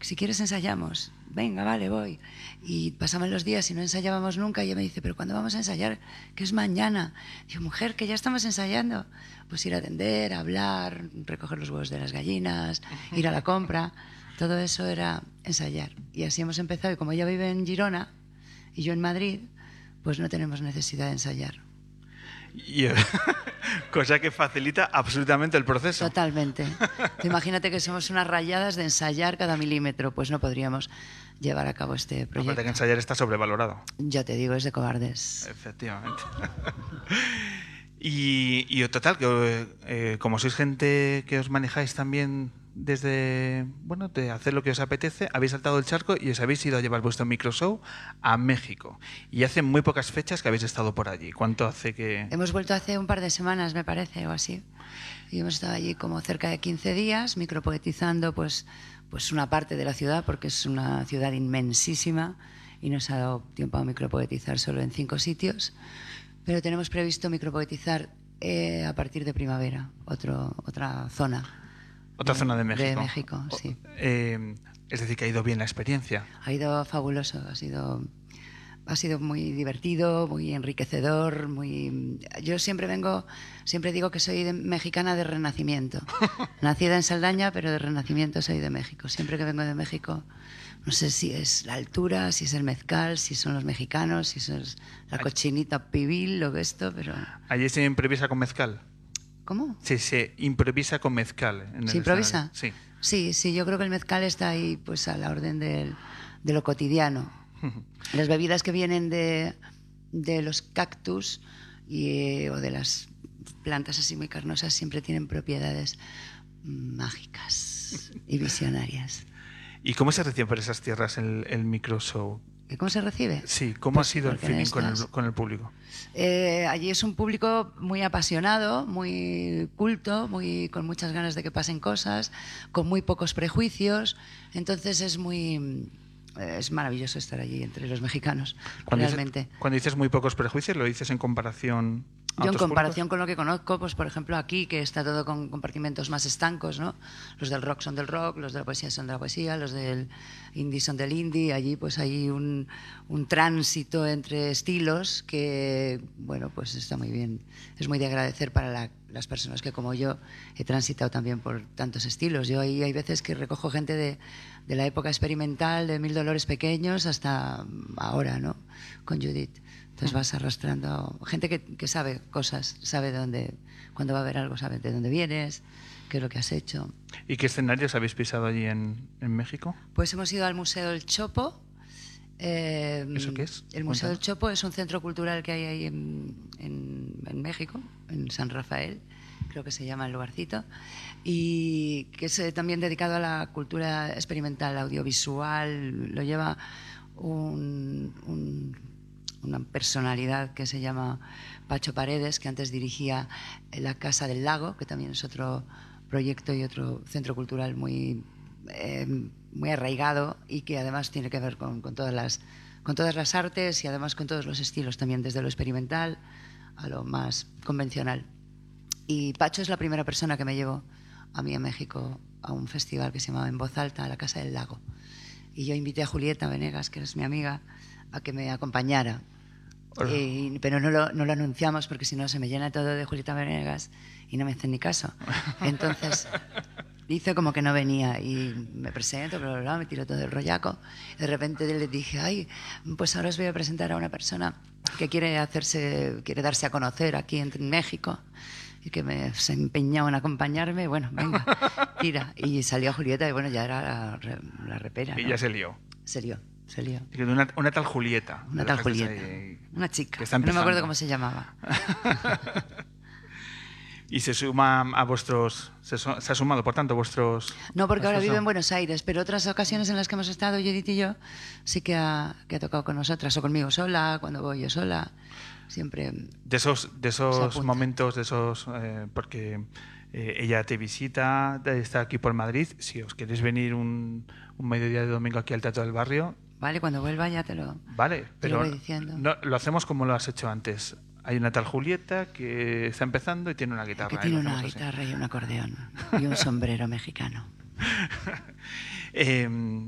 si quieres ensayamos, venga, vale, voy. Y pasaban los días y no ensayábamos nunca, y ella me dice, pero ¿cuándo vamos a ensayar? Que es mañana. Digo, mujer, que ya estamos ensayando. Pues ir a atender, hablar, recoger los huevos de las gallinas, ir a la compra, todo eso era ensayar. Y así hemos empezado, y como ella vive en Girona y yo en Madrid, pues no tenemos necesidad de ensayar. Y, [LAUGHS] cosa que facilita absolutamente el proceso. Totalmente. Imagínate que somos unas rayadas de ensayar cada milímetro, pues no podríamos llevar a cabo este Aparte proyecto. que ensayar está sobrevalorado. Ya te digo, es de cobardes. Efectivamente. [LAUGHS] y, y total, que eh, como sois gente que os manejáis también desde, bueno, de hacer lo que os apetece, habéis saltado el charco y os habéis ido a llevar vuestro microshow a México. Y hace muy pocas fechas que habéis estado por allí. ¿Cuánto hace que...? Hemos vuelto hace un par de semanas, me parece, o así. Y hemos estado allí como cerca de 15 días, micropoetizando pues, pues una parte de la ciudad, porque es una ciudad inmensísima y nos ha dado tiempo a micropoetizar solo en cinco sitios. Pero tenemos previsto micropoetizar eh, a partir de primavera, otro, otra zona. Otra zona de México. De México, sí. Eh, es decir, que ha ido bien la experiencia. Ha ido fabuloso, ha sido, ha sido muy divertido, muy enriquecedor, muy... Yo siempre vengo, siempre digo que soy de- mexicana de renacimiento. [LAUGHS] Nacida en Saldaña, pero de renacimiento soy de México. Siempre que vengo de México, no sé si es la altura, si es el mezcal, si son los mexicanos, si es la cochinita pibil o esto, pero... Allí se improvisa con mezcal. ¿Cómo? Sí, se improvisa con mezcal. en el ¿Se improvisa? escenario. Sí, sí, yo creo que el mezcal está ahí pues a la orden del- de lo cotidiano. [LAUGHS] Las bebidas que vienen de, de los cactus y, eh, o de las plantas así muy carnosas siempre tienen propiedades mágicas y visionarias. [LAUGHS] ¿Y cómo se recibe por esas tierras el, el micro show? ¿Y ¿Cómo se recibe? Sí, ¿cómo Pues ha sido el feeling con el, estas- con el público? Eh, allí es un público muy apasionado, muy culto, muy con muchas ganas de que pasen cosas, con muy pocos prejuicios. Entonces es muy es maravilloso estar allí entre los mexicanos, Cuando dices- realmente. cuando dices muy pocos prejuicios, ¿lo dices en comparación Yo en comparación con lo que conozco, pues por ejemplo aquí, que está todo con compartimentos más estancos, ¿no? Los del rock son del rock, los de la poesía son de la poesía, los del indie son del indie, allí pues hay un, un tránsito entre estilos que, bueno, pues está muy bien. Es muy de agradecer para la- las personas que como yo he transitado también por tantos estilos. Yo ahí hay veces que recojo gente de, de la época experimental, de Mil Dolores Pequeños, hasta ahora, ¿no? Con Judith. Entonces vas arrastrando gente que, que sabe cosas, sabe de dónde, cuando va a haber algo, sabe de dónde vienes, qué es lo que has hecho. ¿Y qué escenarios habéis pisado allí en, en México? Pues hemos ido al Museo del Chopo. Eh, ¿Eso qué es? El Museo del Cuéntanos. Chopo es un centro cultural que hay ahí en, en- en México, en San Rafael, creo que se llama el lugarcito, y que es eh, también dedicado a la cultura experimental, audiovisual. Lo lleva un- un- una personalidad que se llama Pacho Paredes, que antes dirigía La Casa del Lago, que también es otro proyecto y otro centro cultural muy, eh, muy arraigado y que además tiene que ver con, todas las, con todas las artes y además con todos los estilos, también desde lo experimental a lo más convencional. Y Pacho es la primera persona que me llevó a mí a México a un festival que se llamaba En Voz Alta, a la Casa del Lago. Y yo invité a Julieta Venegas, que es mi amiga, a que me acompañara. Y- pero no lo, no lo anunciamos porque si no se me llena todo de Julieta Venegas y no me hacen ni caso. [LAUGHS] Entonces hice como que no venía y me presento, bla, bla, bla, me tiró todo el rollaco. De repente le dije, ay, pues ahora os voy a presentar a una persona que quiere hacerse, quiere darse a conocer aquí en México y que me, se empeñaba en acompañarme. Bueno, venga, [LAUGHS] tira. Y salió Julieta y bueno, ya era la, la repera. Y ya se lió. Se lió, Una, una tal Julieta. Una tal Julieta. ahí. Una chica. no me acuerdo cómo se llamaba. [LAUGHS] Y se suma a vuestros. Se, ha sumado, por tanto, vuestros. No, porque ahora vive en Buenos Aires, pero otras ocasiones en las que hemos estado, Judith y yo, sí que ha, que ha tocado con nosotras, o conmigo sola, cuando voy yo sola. Siempre. De esos, de esos momentos, de esos. eh, porque eh, ella te visita, está aquí por Madrid. Si os queréis venir un, un mediodía de domingo aquí al Teatro del Barrio, Vale, cuando vuelva ya te lo. Vale, Te lo pero voy diciendo. no- lo hacemos como lo has hecho antes. Hay una tal Julieta que está empezando y tiene una guitarra. Que tiene lo una así. guitarra y un acordeón [LAUGHS] y un sombrero mexicano. [LAUGHS] Eh,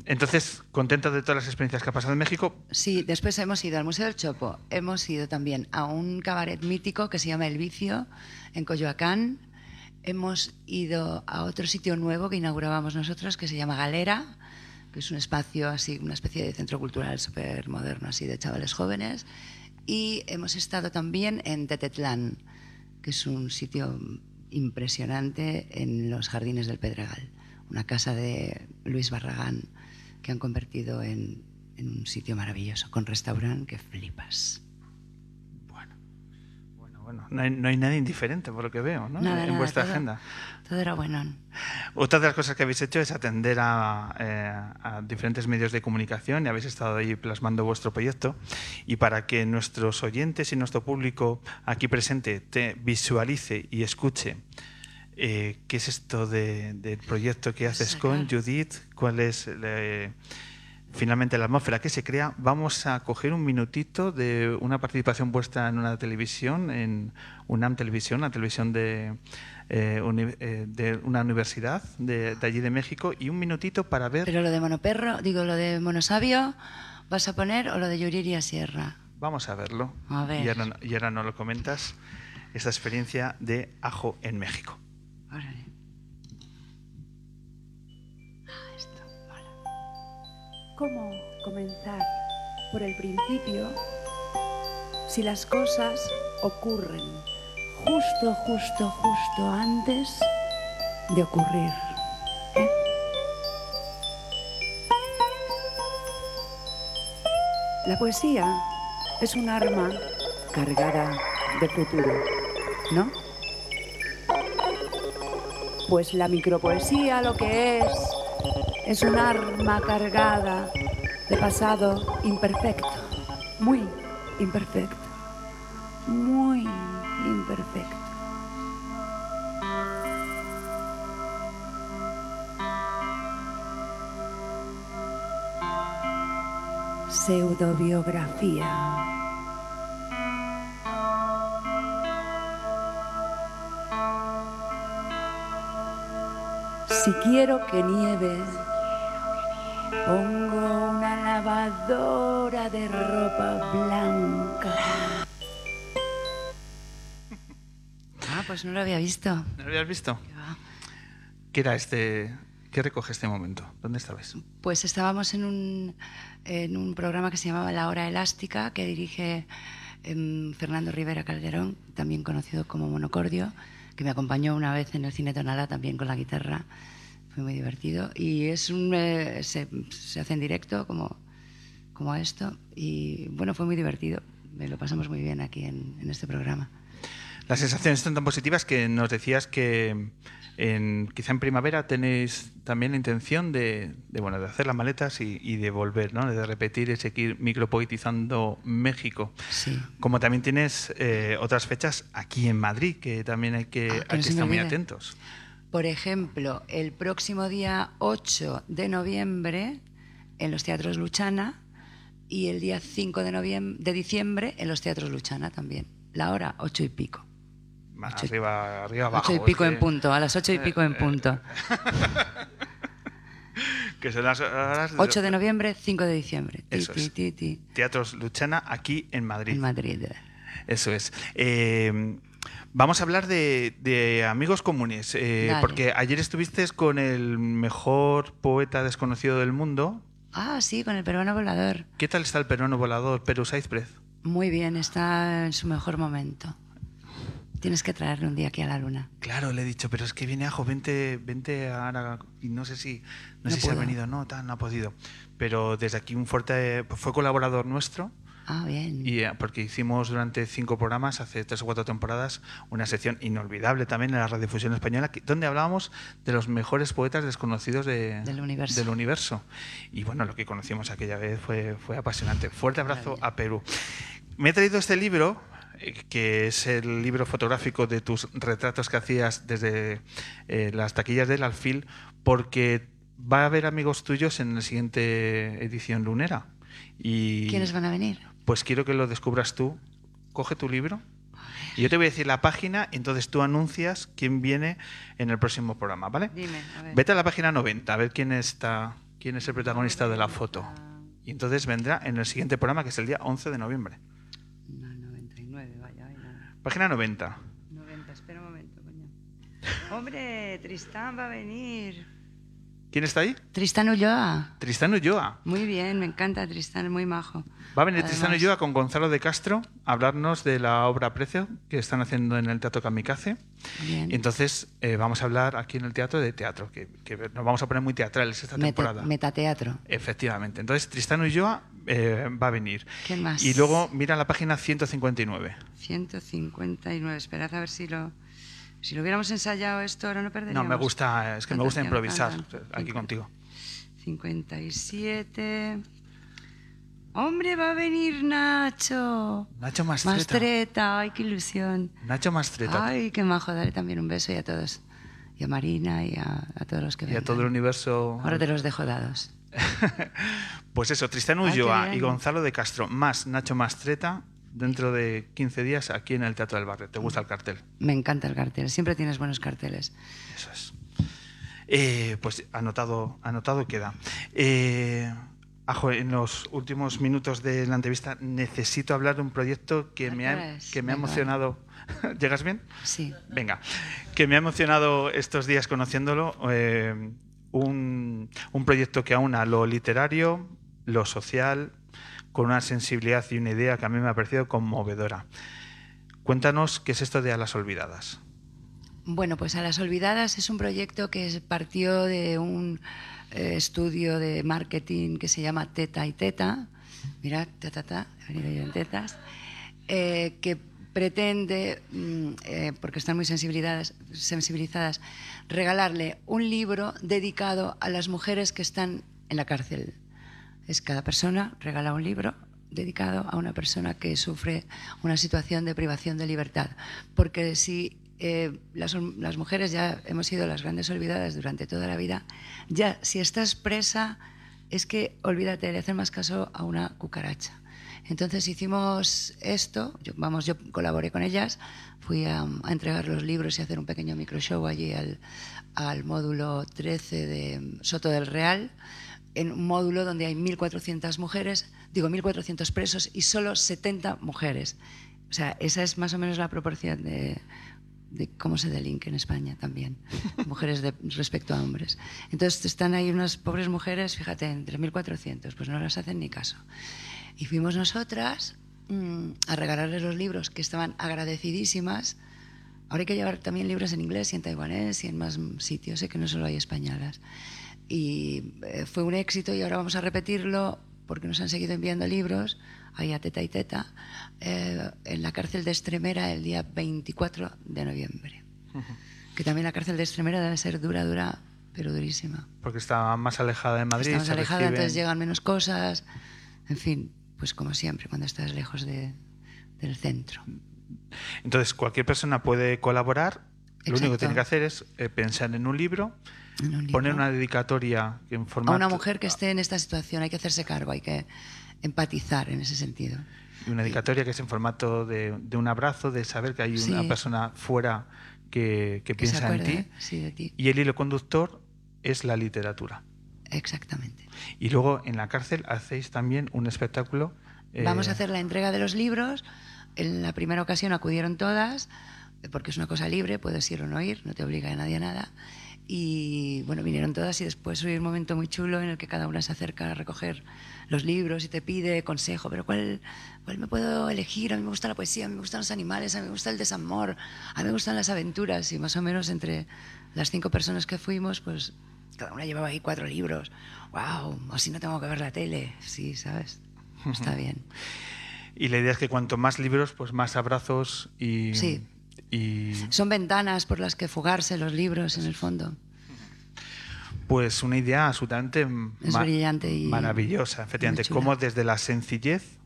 entonces, contento de todas las experiencias que ha pasado en México. Sí, después hemos ido al Museo del Chopo, hemos ido también a un cabaret mítico que se llama El Vicio en Coyoacán, hemos ido a otro sitio nuevo que inaugurábamos nosotros que se llama Galera, que es un espacio así, una especie de centro cultural súper moderno, así de chavales jóvenes, y hemos estado también en Tetetlán, que es un sitio impresionante en los jardines del Pedregal, una casa de Luis Barragán que han convertido en, en un sitio maravilloso, con restaurante que flipas. Bueno, bueno, bueno. No hay, no hay nada indiferente por lo que veo, ¿no? Nada, en nada, vuestra todo- agenda. Todo era bueno. Otra de las cosas que habéis hecho es atender a, eh, a diferentes medios de comunicación y habéis estado ahí plasmando vuestro proyecto. Y para que nuestros oyentes y nuestro público aquí presente te visualice y escuche eh, qué es esto de- del proyecto que haces con. Judith, cuál es eh, finalmente la atmósfera que se crea, vamos a coger un minutito de una participación vuestra en una televisión, en UNAM Televisión, la televisión de, eh, uni- eh, de una universidad de, de allí de México, y un minutito para ver, Pero lo de Monoperro, digo, lo de Monosabio, ¿vas a poner o lo de Yuriria Sierra? vamos a verlo, A ver. Y, ahora, y ahora nos lo comentas, esta experiencia de ajo en México. Órale. Ah, esto, mola. ¿Cómo comenzar por el principio si las cosas ocurren justo, justo, justo antes de ocurrir? ¿eh? La poesía es un arma cargada de futuro, ¿no? Pues la micropoesía lo que es es un arma cargada de pasado imperfecto, muy imperfecto, muy imperfecto. Pseudobiografía. Si quiero que nieve, pongo una lavadora de ropa blanca. Pues no lo había visto. ¿No lo habías visto? Qué va. ¿Qué era este, qué recoge este momento? ¿Dónde estabais? Pues estábamos en un, en un programa que se llamaba La Hora Elástica, que dirige em, Fernando Rivera Calderón, también conocido como Monocordio, que me acompañó una vez en el Cine Tonalá también con la guitarra. Fue muy divertido. Y es un, eh, se, se hace en directo como, como esto. Y bueno, fue muy divertido. Me lo pasamos muy bien aquí en, en este programa. Las sensaciones son tan positivas que nos decías que en, quizá en primavera tenéis también la intención de, de, bueno, de hacer las maletas y, y de volver, ¿no? de repetir y seguir micropoetizando México. Sí. Como también tienes eh, otras fechas aquí en Madrid, que también hay que, Ah, que hay no estar muy atentos. Por ejemplo, el próximo día 8 de noviembre en los teatros Luchana y el día 5 de, de diciembre en los teatros Luchana también. La hora, ocho y pico. Más Ocho- arriba, arriba, abajo. ocho y pico en punto, a las ocho y [LAUGHS] pico en punto. [LAUGHS] Que son las horas de 8 de noviembre, 5 de diciembre. Eso ti, ti, ti. Teatros Luchana aquí en Madrid. En Madrid. Eso es. Eh, vamos a hablar de, de amigos comunes, eh, porque ayer estuviste con el mejor poeta desconocido del mundo. Ah, sí, con el peruano volador. ¿Qué tal está el peruano volador, Perú Saizprez? Muy bien, está en su mejor momento. Tienes que traerle un día aquí a la luna. Claro, le he dicho, pero es que viene Ajo, vente, vente ahora. Y no sé si, no No sé si ha venido no, tal, no ha podido. Pero desde aquí un fuerte. Fue colaborador nuestro Ah, bien. Y, eh, porque hicimos durante cinco programas, hace tres o cuatro temporadas, una sección inolvidable también en la radiodifusión española, donde hablábamos de los mejores poetas desconocidos de- Del universo. del universo. Y bueno, lo que conocimos aquella vez fue, fue apasionante. Fuerte abrazo a Perú. Me he traído este libro, que es el libro fotográfico de tus retratos que hacías desde eh, las taquillas del alfil, porque va a haber amigos tuyos en la siguiente edición lunera. Y ¿Quiénes van a venir? pues quiero que lo descubras tú. Coge tu libro y yo te voy a decir la página, entonces tú anuncias quién viene en el próximo programa, ¿vale? Dime, a ver. Vete a la página 90 a ver quién está, quién es el protagonista de la foto. Y entonces vendrá en el siguiente programa, que es el día 11 de noviembre. Página 90. 90, espera un momento, coño. Hombre, Tristán va a venir. ¿Quién está ahí? Tristán Ulloa. Tristán Ulloa. Muy bien, me encanta Tristán, muy majo. Va a venir Además- Tristán Ulloa con Gonzalo de Castro a hablarnos de la obra Precio que están haciendo en el Teatro Kamikaze. Bien. Y entonces eh, vamos a hablar aquí en el teatro de teatro, que, que nos vamos a poner muy teatrales esta Meta- temporada. metateatro. Efectivamente. Entonces Tristán Ulloa eh, va a venir. ¿Quién más? Y luego mira la página 159. 159, esperad a ver si lo... Si lo hubiéramos ensayado esto, ahora no No, perderíamos. me gusta, es que me gusta improvisar aquí contigo. 57. Hombre, va a venir Nacho. Nacho Mastreta. Mastreta, ay, qué ilusión. Nacho Mastreta. Ay, qué majo, daré también un beso y a todos. Y a Marina y a, a todos los que y a vengan. todo el universo. Ahora te los dejo dados. [LAUGHS] Pues eso, Tristán Ulloa y Gonzalo de Castro, más Nacho Mastreta, dentro de 15 días aquí en el Teatro del Barrio. ¿Te gusta el cartel? Me encanta el cartel, siempre tienes buenos carteles. Eso es. Eh, pues anotado, anotado queda. Eh, Ajo, en los últimos minutos de la entrevista necesito hablar de un proyecto que ¿A me ha, que me ha emocionado. [LAUGHS] ¿Llegas bien? Sí. Venga, que me ha emocionado estos días conociéndolo. eh, un, un proyecto que aúna lo literario, lo social, con una sensibilidad y una idea que a mí me ha parecido conmovedora. Cuéntanos qué es esto de A las Olvidadas. Bueno, pues A las Olvidadas es un proyecto que partió de un eh, estudio de marketing que se llama Teta y Teta. Mirad, ta, ta, ta, he venido yo en tetas. eh, que pretende, mm, eh, porque están muy sensibilizadas, regalarle un libro dedicado a las mujeres que están en la cárcel. Es cada persona regala un libro dedicado a una persona que sufre una situación de privación de libertad. Porque si eh, las, mujeres ya hemos sido las grandes olvidadas durante toda la vida, ya si estás presa es que olvídate de hacer más caso a una cucaracha. Entonces hicimos esto, yo, vamos, yo colaboré con ellas, fui a, entregar los libros y hacer un pequeño microshow allí al, al módulo 13 de Soto del Real, en un módulo donde hay 1.400 mujeres, digo 1.400 presos y solo 70 mujeres. O sea, esa es más o menos la proporción de, de cómo se delinque en España también, [LAUGHS] mujeres de, respecto a hombres. Entonces están ahí unas pobres mujeres, fíjate, entre 1.400, pues no las hacen ni caso. Y fuimos nosotras mm, a regalarles los libros que estaban agradecidísimas. Ahora hay que llevar también libros en inglés y en taiwanés y en más sitios, sé que no solo hay españolas. Y eh, fue un éxito y ahora vamos a repetirlo porque nos han seguido enviando libros, ahí a Teta y Teta, eh, en la cárcel de Extremera el día 24 de noviembre. Que también la cárcel de Extremera debe ser dura, dura, pero durísima. Porque está más alejada de Madrid. Está más alejada, reciben- entonces llegan menos cosas. En fin, pues como siempre, cuando estás lejos de- del centro. Entonces, cualquier persona puede colaborar. Lo único que Exacto. tiene que hacer es eh, pensar en un libro, un poner una dedicatoria en a una mujer que esté en esta situación hay que hacerse cargo, hay que empatizar en ese sentido. y una dedicatoria que es en formato de, de un abrazo, de saber que hay una Sí. persona fuera que, que Que se piensa en ti. sí, de ti. Y el hilo conductor es la literatura. Exactamente. Y luego en la cárcel hacéis también un espectáculo. eh, Vamos a hacer la entrega de los libros. En la primera ocasión acudieron todas, porque es una cosa libre, puedes ir o no ir, no te obliga a nadie a nada. Y bueno, vinieron todas y después hubo un momento muy chulo en el que cada una se acerca a recoger los libros y te pide consejo, pero ¿cuál, ¿cuál me puedo elegir? A mí me gusta la poesía, a mí me gustan los animales, a mí me gusta el desamor, a mí me gustan las aventuras. Y más o menos entre las cinco personas que fuimos, pues cada una llevaba ahí cuatro libros. ¡Wow! Así no tengo que ver la tele. Sí, ¿sabes? Está [LAUGHS] bien. Y la idea es que cuanto más libros, pues más abrazos y... Sí. Y Son ventanas por las que fugarse los libros, en el fondo. pues una idea absolutamente Es brillante y- maravillosa, efectivamente. Cómo desde la sencillez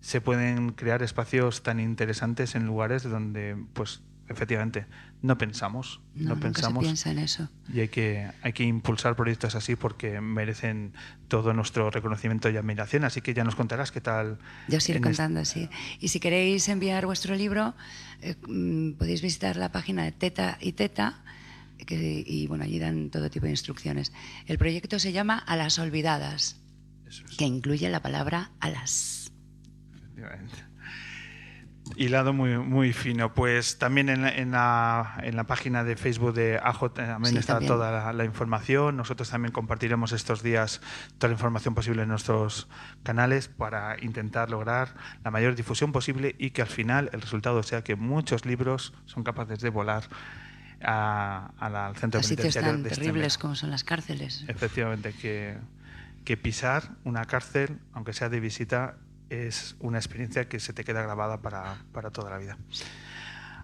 se pueden crear espacios tan interesantes en lugares donde, pues, efectivamente, no pensamos. No, pensamos. se piensa en eso. Y hay que, hay que impulsar proyectos así porque merecen todo nuestro reconocimiento y admiración. Así que ya nos contarás qué tal. Ya os iré este- contando, sí. Y si queréis enviar vuestro libro, eh, mm, podéis visitar la página de Teta y Teta, que, y bueno, allí dan todo tipo de instrucciones. El proyecto se llama A las Olvidadas, que incluye la palabra alas. Efectivamente. Hilado muy, muy fino. Pues también en la, en la, en la página de Facebook de AJ también Sí, está también. toda la, la información. Nosotros también compartiremos estos días toda la información posible en nuestros canales para intentar lograr la mayor difusión posible y que al final el resultado sea que muchos libros son capaces de volar a- a la- al centro A sitios penitenciario tan de terribles como son las cárceles. Efectivamente, que, que pisar una cárcel, aunque sea de visita, es una experiencia que se te queda grabada para, para toda la vida.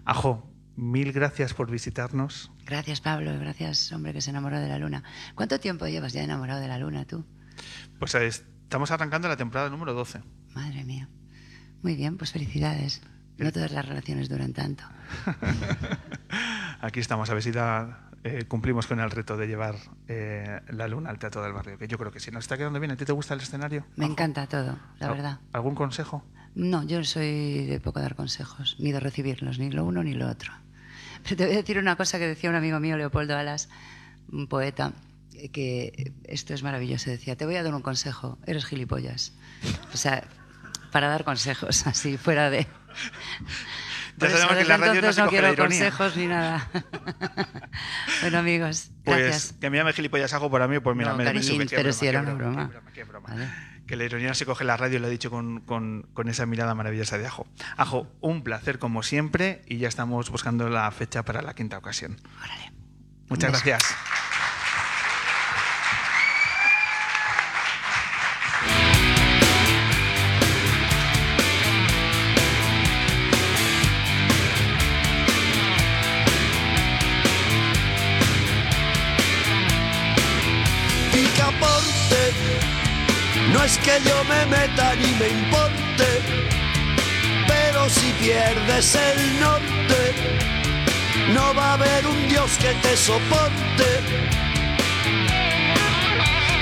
Ajo, mil gracias por visitarnos. Gracias, Pablo. y Gracias, hombre, que se enamoró de la luna. ¿Cuánto tiempo llevas ya enamorado de la luna tú? Pues eh, estamos arrancando la temporada número 12. Madre mía. Muy bien, pues felicidades. No todas las relaciones duran tanto. [LAUGHS] Aquí estamos, a ver si da- eh, cumplimos con el reto de llevar eh, la luna al Teatro del Barrio, que yo creo que sí. ¿Nos está quedando bien? ¿A ti te gusta el escenario? Me Ajo? encanta todo, la ¿Al- verdad. ¿Algún consejo? No, yo soy de poco dar consejos, ni de recibirlos, ni lo uno ni lo otro. Pero te voy a decir una cosa que decía un amigo mío, Leopoldo Alas, un poeta, que esto es maravilloso. Decía, te voy a dar un consejo, eres gilipollas. O sea, para dar consejos, [LAUGHS] así, fuera de... Por eso, sabemos que la radio no se no coge la quiero ironía. consejos ni nada. [LAUGHS] bueno, amigos, Pues gracias. que me llame gilipollas hago por mí, pues mira, No, me, me cariñín, sube. Qué pero broma, si era una broma, broma. qué broma, qué broma. Vale. Que la ironía se coge la radio, lo he dicho con, con- con esa mirada maravillosa de Ajo. Ajo, un placer como siempre y ya estamos buscando la fecha para la quinta ocasión. Órale. Muchas gracias. No es que yo me meta ni me importe, pero si pierdes el norte, no va a haber un Dios que te soporte.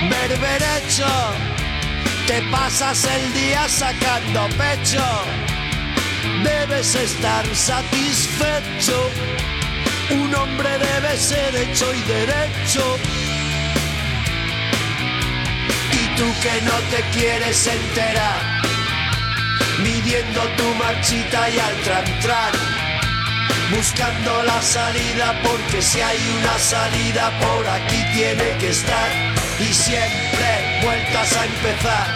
Berberecho, te pasas el día sacando pecho, debes estar satisfecho. Un hombre debe ser hecho y derecho. Tú que no te quieres enterar, midiendo tu marchita y al tran buscando la salida porque si hay una salida por aquí tiene que estar y siempre vueltas a empezar.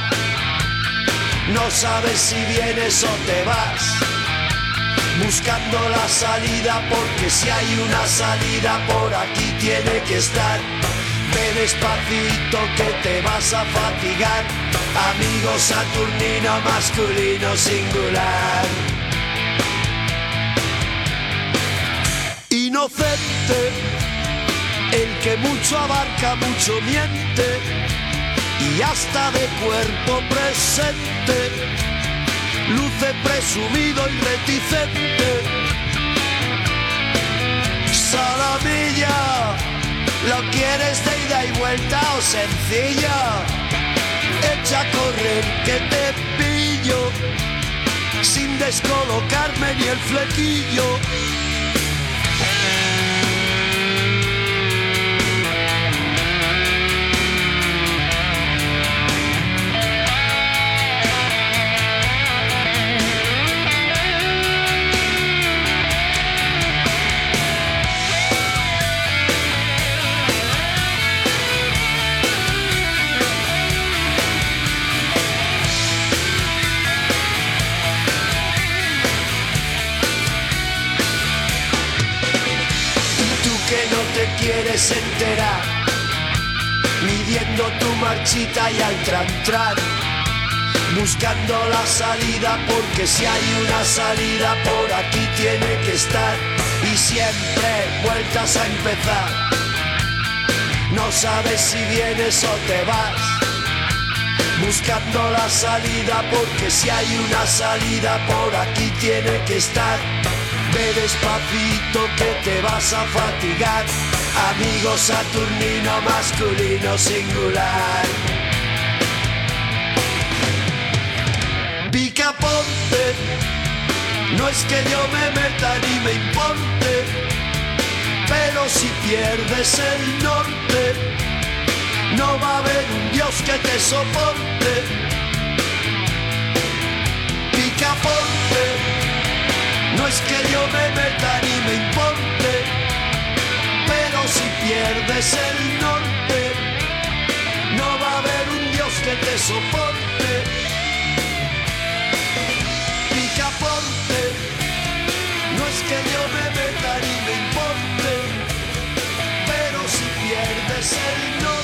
No sabes si vienes o te vas. Buscando la salida porque si hay una salida por aquí tiene que estar. Despacito que te vas a fatigar. Amigo saturnino masculino singular. Inocente, el que mucho abarca, mucho miente. Y hasta de cuerpo presente, luce presumido y reticente. Salamilla, ¿lo quieres de ida y vuelta o sencilla? Echa a correr que te pillo, sin descolocarme ni el flequillo. Quieres enterar, midiendo tu marchita y al tran tran, buscando la salida porque si hay una salida por aquí tiene que estar y siempre vueltas a empezar. No sabes si vienes o te vas, buscando la salida porque si hay una salida por aquí tiene que estar. Ve despacito que te vas a fatigar, amigo saturnino masculino singular. Picaponte, no es que yo me meta ni me importe, pero si pierdes el norte, no va a haber un Dios que te soporte. Picaponte, no es que yo me pierdes el norte, no va a haber un Dios que te soporte. Picaponte, no es que yo me meta ni me importe, pero si pierdes el norte,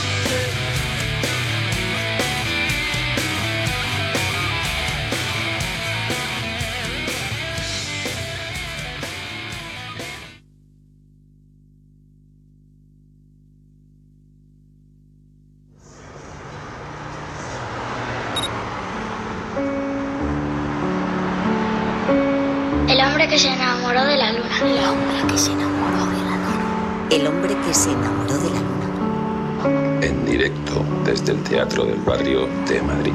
Barrio de Madrid.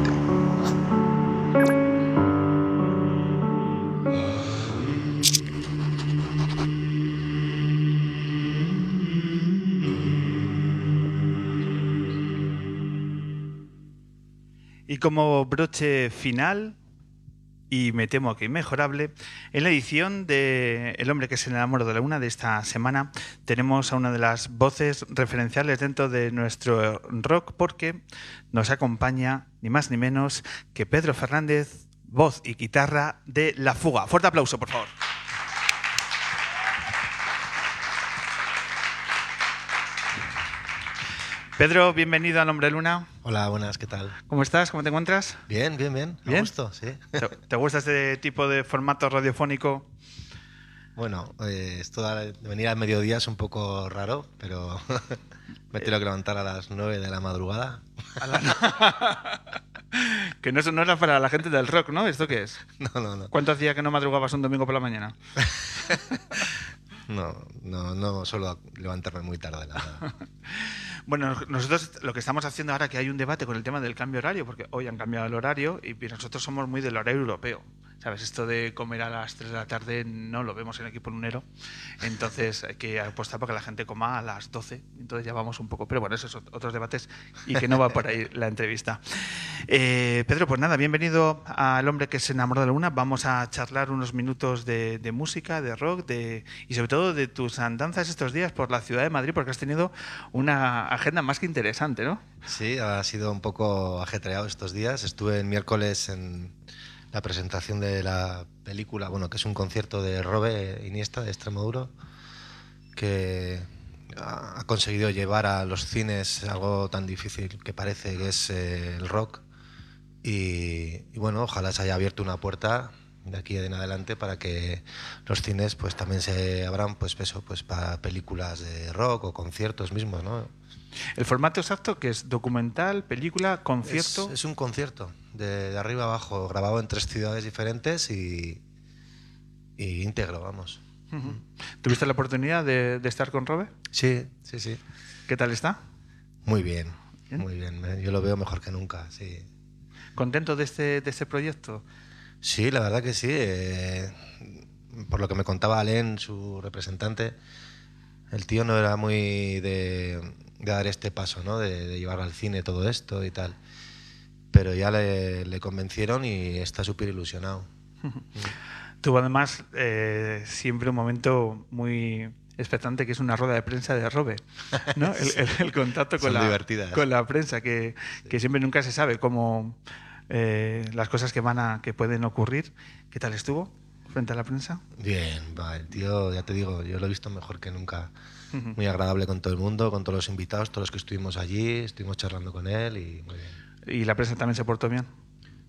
Y como broche final, y me temo que inmejorable, en la edición de El hombre que se enamoró de la luna de esta semana tenemos a una de las voces referenciales dentro de nuestro rock porque nos acompaña ni más ni menos que Pedro Fernández, voz y guitarra de La Fuga. Fuerte aplauso, por favor. Pedro, bienvenido al Hombre Luna. Hola, buenas, ¿qué tal? ¿Cómo estás? ¿Cómo te encuentras? Bien, bien, bien. Me ¿Bien? gusto, sí. ¿Te, te gusta este tipo de formato radiofónico? Bueno, eh, esto de venir al mediodía es un poco raro, pero [LAUGHS] me tengo que levantar a las 9 de la madrugada. A la- [LAUGHS] que no, es- no era para la gente del rock, ¿no? ¿Esto qué es? [LAUGHS] No, no, no. ¿Cuánto hacía que no madrugabas un domingo por la mañana? No, no, no suelo levantarme muy tarde, la verdad. Bueno, nosotros lo que estamos haciendo ahora que hay un debate con el tema del cambio horario, porque hoy han cambiado el horario y nosotros somos muy del horario europeo. ¿Sabes? Esto de comer a las 3 de la tarde no lo vemos en equipo lunero. Entonces hay que apostar para que la gente coma a las 12. Entonces ya vamos un poco. Pero bueno, esos son otros debates y que no va por ahí la entrevista. Eh, Pedro, pues nada, bienvenido al hombre que se enamoró de la luna. Vamos a charlar unos minutos de, de música, de rock de, y sobre todo de tus andanzas estos días por la ciudad de Madrid, porque has tenido una agenda más que interesante, ¿no? Sí, ha sido un poco ajetreado estos días. Estuve el miércoles en la presentación de la película, bueno, que es un concierto de Robe Iniesta de Extremoduro, que ha conseguido llevar a los cines algo tan difícil que parece que es eh, el rock. Y, bueno, ojalá se haya abierto una puerta de aquí en adelante para que los cines pues también se abran pues pues para películas de rock o conciertos mismos, ¿no? El formato exacto que es documental, película, concierto. Es, es un concierto, de, de arriba abajo, grabado en tres ciudades diferentes y, y íntegro, vamos. ¿Tuviste la oportunidad de, de estar con Robe? Sí, sí, sí. ¿Qué tal está? Muy bien, ¿Bien? muy bien. Yo lo veo mejor que nunca, sí. ¿Contento de este, de este proyecto? Sí, la verdad que sí. eh, por lo que me contaba Alen, su representante, el tío no era muy de, de dar este paso, ¿no? De, de llevar al cine todo esto y tal. Pero ya le, le convencieron y está súper ilusionado. [LAUGHS] Tuvo además eh, siempre un momento muy expectante que es una rueda de prensa de Robe, ¿no? [LAUGHS] El, el- el contacto con la, con la prensa, que, que siempre nunca se sabe cómo eh, las cosas que van a que pueden ocurrir. ¿Qué tal estuvo frente a la prensa? Bien, va, el tío, ya te digo, yo lo he visto mejor que nunca. Muy agradable con todo el mundo, con todos los invitados, todos los que estuvimos allí, estuvimos charlando con él y muy bien. ¿Y la prensa también se portó bien?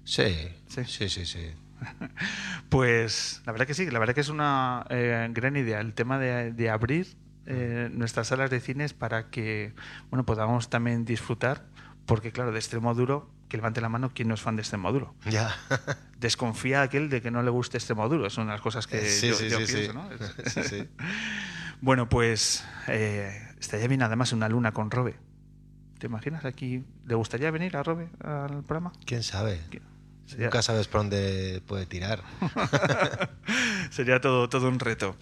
Sí, sí, sí, sí. [LAUGHS] Pues la verdad que sí, la verdad que es una eh, gran idea el tema de, de abrir eh, nuestras salas de cines para que bueno podamos también disfrutar, porque claro, de extremo duro, que levante la mano quien no es fan de extremo duro. Ya. [LAUGHS] Desconfía aquel de que no le guste extremo duro, son las cosas que Sí, yo, sí, yo sí, pienso, [LAUGHS] sí. ¿no? Bueno, pues eh, estaría bien además una luna con Robe. ¿Te imaginas aquí? ¿Le gustaría venir a Robe al programa? ¿Quién sabe? Sería- Nunca sabes por dónde puede tirar. [LAUGHS] [LAUGHS] Sería todo, todo un reto.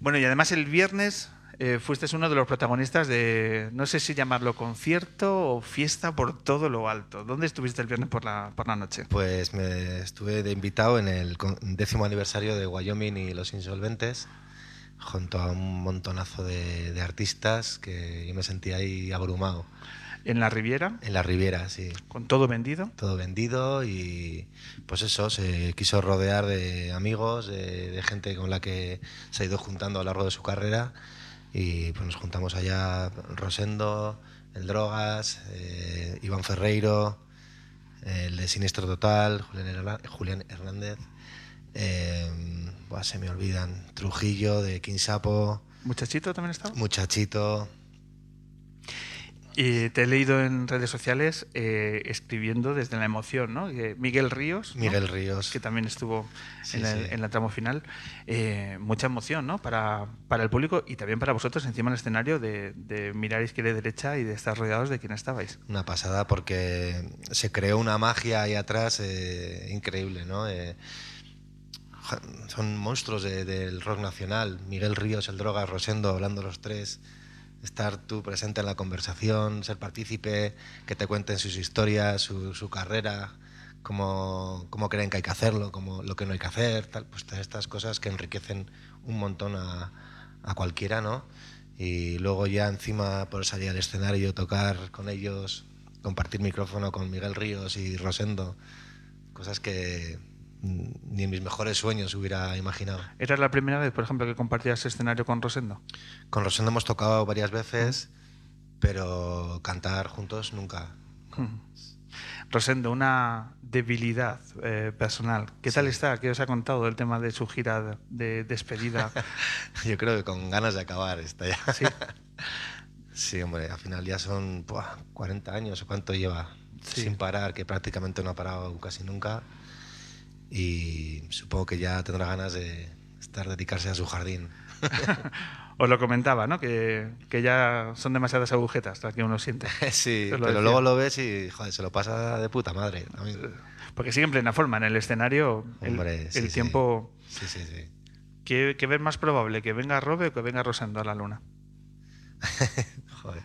Bueno, y además el viernes eh, fuiste uno de los protagonistas de, no sé si llamarlo concierto o fiesta por todo lo alto. ¿Dónde estuviste el viernes por la, por la noche? Pues me estuve de invitado en el décimo aniversario de Wyoming y los Insolventes, junto a un montonazo de, de artistas que yo me sentía ahí abrumado. ¿En la Riviera? En la Riviera, sí. ¿Con todo vendido? Todo vendido y pues eso, se quiso rodear de amigos, de, de gente con la que se ha ido juntando a lo largo de su carrera y pues nos juntamos allá Rosendo, el Drogas, eh, Iván Ferreiro, el de Siniestro Total, Julián Hernández, eh, buah, se me olvidan, Trujillo de Quinsapo, ¿Muchachito también estaba? Muchachito, Y te he leído en redes sociales eh, escribiendo desde la emoción, ¿no? Que Miguel Ríos. ¿no? Miguel Ríos. Que también estuvo Sí, en, el, sí. en la tramo final. Eh, mucha emoción, ¿no? Para, para el público y también para vosotros encima del escenario de, de mirar izquierda y derecha y de estar rodeados de quien estabais. Una pasada porque se creó una magia ahí atrás eh, increíble, ¿no? Son monstruos de- del rock nacional. Miguel Ríos, el Droga, Rosendo, hablando los tres. Estar tú presente en la conversación, ser partícipe, que te cuenten sus historias, su, carrera, cómo, cómo creen que hay que hacerlo, cómo, lo que no hay que hacer, tal. Pues todas estas cosas que enriquecen un montón a, a cualquiera, ¿no? Y luego ya encima por salir al escenario, tocar con ellos, compartir micrófono con Miguel Ríos y Rosendo, cosas que ni en mis mejores sueños hubiera imaginado. ¿Era la primera vez, por ejemplo, que compartías escenario con Rosendo? Con Rosendo hemos tocado varias veces, pero cantar juntos nunca. Rosendo, una debilidad eh, personal. ¿Qué tal está? ¿Qué os ha contado del tema de su gira de, de despedida? [LAUGHS] Yo creo que con ganas de acabar está ya. Sí. [LAUGHS] Sí, hombre, al final ya son buah, 40 años o cuánto lleva Sí. sin parar, que prácticamente no ha parado casi nunca. Y supongo que ya tendrá ganas de estar dedicarse a su jardín. [LAUGHS] Os lo comentaba, ¿no? Que, que ya son demasiadas agujetas las que uno siente. [LAUGHS] sí, pero decía. luego lo ves y joder, se lo pasa de puta madre. también. Porque sigue en plena forma. En el escenario, el, sí, tiempo... Sí, sí, sí. ¿Qué, qué ves más probable? ¿Que venga Robe o que venga Rosendo a la luna? [LAUGHS] Joder.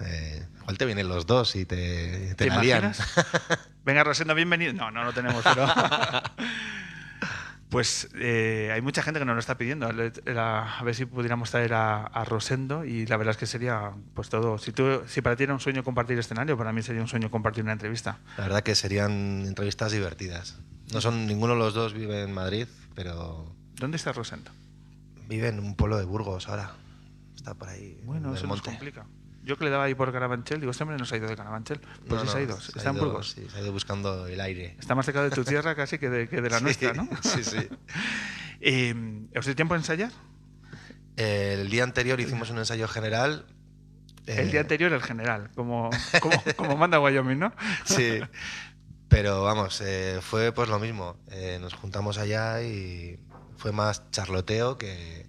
Eh, igual te vienen los dos y te, te. [LAUGHS] Venga, Rosendo, bienvenido. No, no lo tenemos, pero... [LAUGHS] Pues eh, hay mucha gente que nos lo está pidiendo. A ver si pudiéramos traer a, a Rosendo y la verdad es que sería pues todo. Si, tú, si para ti era un sueño compartir escenario, para mí sería un sueño compartir una entrevista. La verdad que serían entrevistas divertidas. No son ninguno de los dos vive en Madrid, pero ¿Dónde está Rosendo? vive en un pueblo de Burgos ahora. Está por ahí. Bueno, en eso el nos monte. complica. Yo que le daba ahí por Carabanchel, digo, este hombre no se ha ido de Carabanchel. Pues No, sí se ha ido, se está ha en Burgos. sí, se ha ido buscando el aire. Está más cerca de tu tierra casi que de, que de la [LAUGHS] Sí, nuestra, ¿no? [LAUGHS] sí, sí. [LAUGHS] Eh, ¿Os dio tiempo a ensayar? El día anterior hicimos un ensayo general. El eh, día anterior el general, como, como, como manda Wyoming, ¿no? Sí. Pero vamos, eh, fue pues lo mismo. Eh, nos juntamos allá y fue más charloteo que,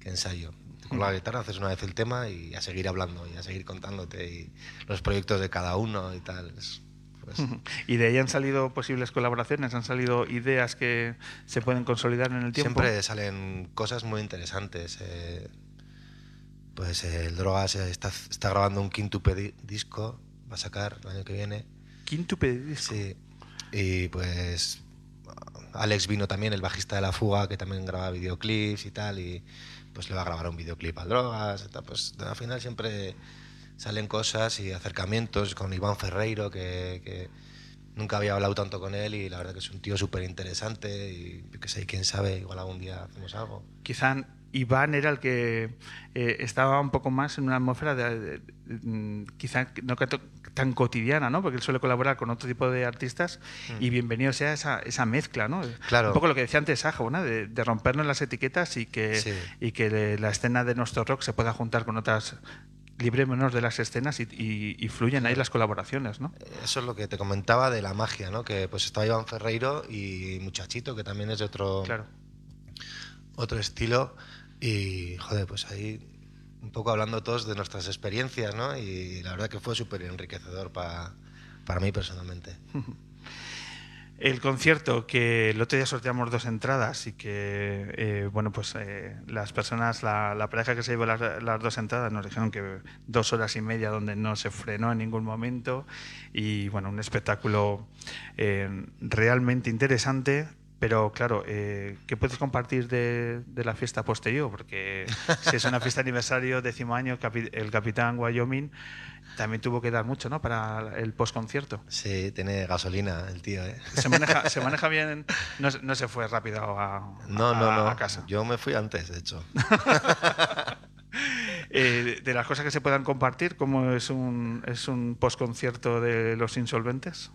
que ensayo. Con la guitarra haces una vez el tema y a seguir hablando y a seguir contándote y los proyectos de cada uno y tal. Es- pues, Y de ahí han salido posibles colaboraciones, han salido ideas que se pueden consolidar en el tiempo. Siempre salen cosas muy interesantes. eh, pues eh, el Drogas eh, está, está grabando un quintuple di- disco, va a sacar el año que viene. Quintuple disco. Sí. Y pues Alex vino también, el bajista de La Fuga, que también graba videoclips y tal, y pues le va a grabar un videoclip al Drogas. Pues al final siempre salen cosas y acercamientos con Iván Ferreiro, que, que nunca había hablado tanto con él y la verdad que es un tío súper interesante y qué sé, quién sabe, igual algún día hacemos algo. Quizá Iván era el que eh, estaba un poco más en una atmósfera de, de- de- mm, quizá no tan cotidiana, ¿no? Porque él suele colaborar con otro tipo de artistas y bienvenido sea esa, esa mezcla, ¿no? Mm. Claro. Un poco lo que decía antes Ajo, ¿no? De, de rompernos las etiquetas y que, Sí. y que la escena de nuestro rock se pueda juntar con otras librémonos de las escenas y, y- y fluyen ahí las colaboraciones, ¿no? Eso es lo que te comentaba de la magia, ¿no? Que pues estaba Iván Ferreiro y Muchachito, que también es de otro, Claro. otro estilo. Y, joder, pues ahí un poco hablando todos de nuestras experiencias, ¿no? Y la verdad que fue súper enriquecedor pa- para mí personalmente. [LAUGHS] El concierto que el otro día sorteamos dos entradas y que, eh, bueno, pues eh, las personas, la, pareja que se llevó las, las dos entradas nos dijeron que dos horas y media donde no se frenó en ningún momento y, bueno, un espectáculo eh, realmente interesante. Pero claro, eh, ¿qué puedes compartir de, de la fiesta posterior? Porque si es una fiesta de aniversario, décimo año, capi- el capitán Wyoming también tuvo que dar mucho ¿no? para el postconcierto. Sí, tiene gasolina el tío, ¿eh? Se maneja, se maneja bien, no, se- no se fue rápido a, No, a- no, no. a casa. Yo me fui antes, de hecho. [LAUGHS] Eh, de las cosas que se puedan compartir, ¿cómo es un, es un postconcierto de Los Insolventes?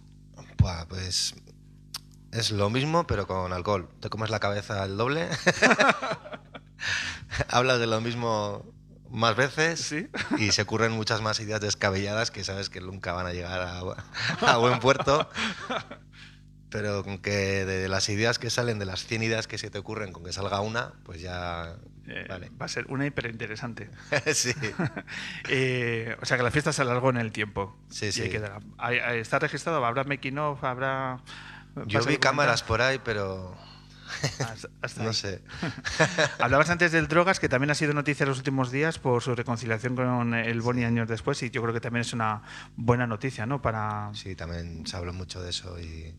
Pues es lo mismo, pero con alcohol. Te comes la cabeza al doble. [LAUGHS] Hablas de lo mismo más veces y se ocurren muchas más ideas descabelladas que sabes que nunca van a llegar a, a buen puerto. Pero con que de las ideas que salen, de las 100 ideas que se te ocurren, con que salga una, pues ya... Eh, vale. Va a ser una hiperinteresante. [LAUGHS] sí. [LAUGHS] Eh, o sea que la fiesta se alargó en el tiempo. Sí, Y sí. hay que dar- hay- hay- ¿Está registrado? ¿Habrá making of? ¿Habrá...? Yo ¿vas a vi cámaras por ahí, pero... Hasta- [LAUGHS] hasta no sé. [LAUGHS] Hablabas antes del Drogas, que también ha sido noticia en los últimos días por su reconciliación con el Boni años después, y yo creo que también es una buena noticia, ¿no? Para... Sí, también se habló mucho de eso y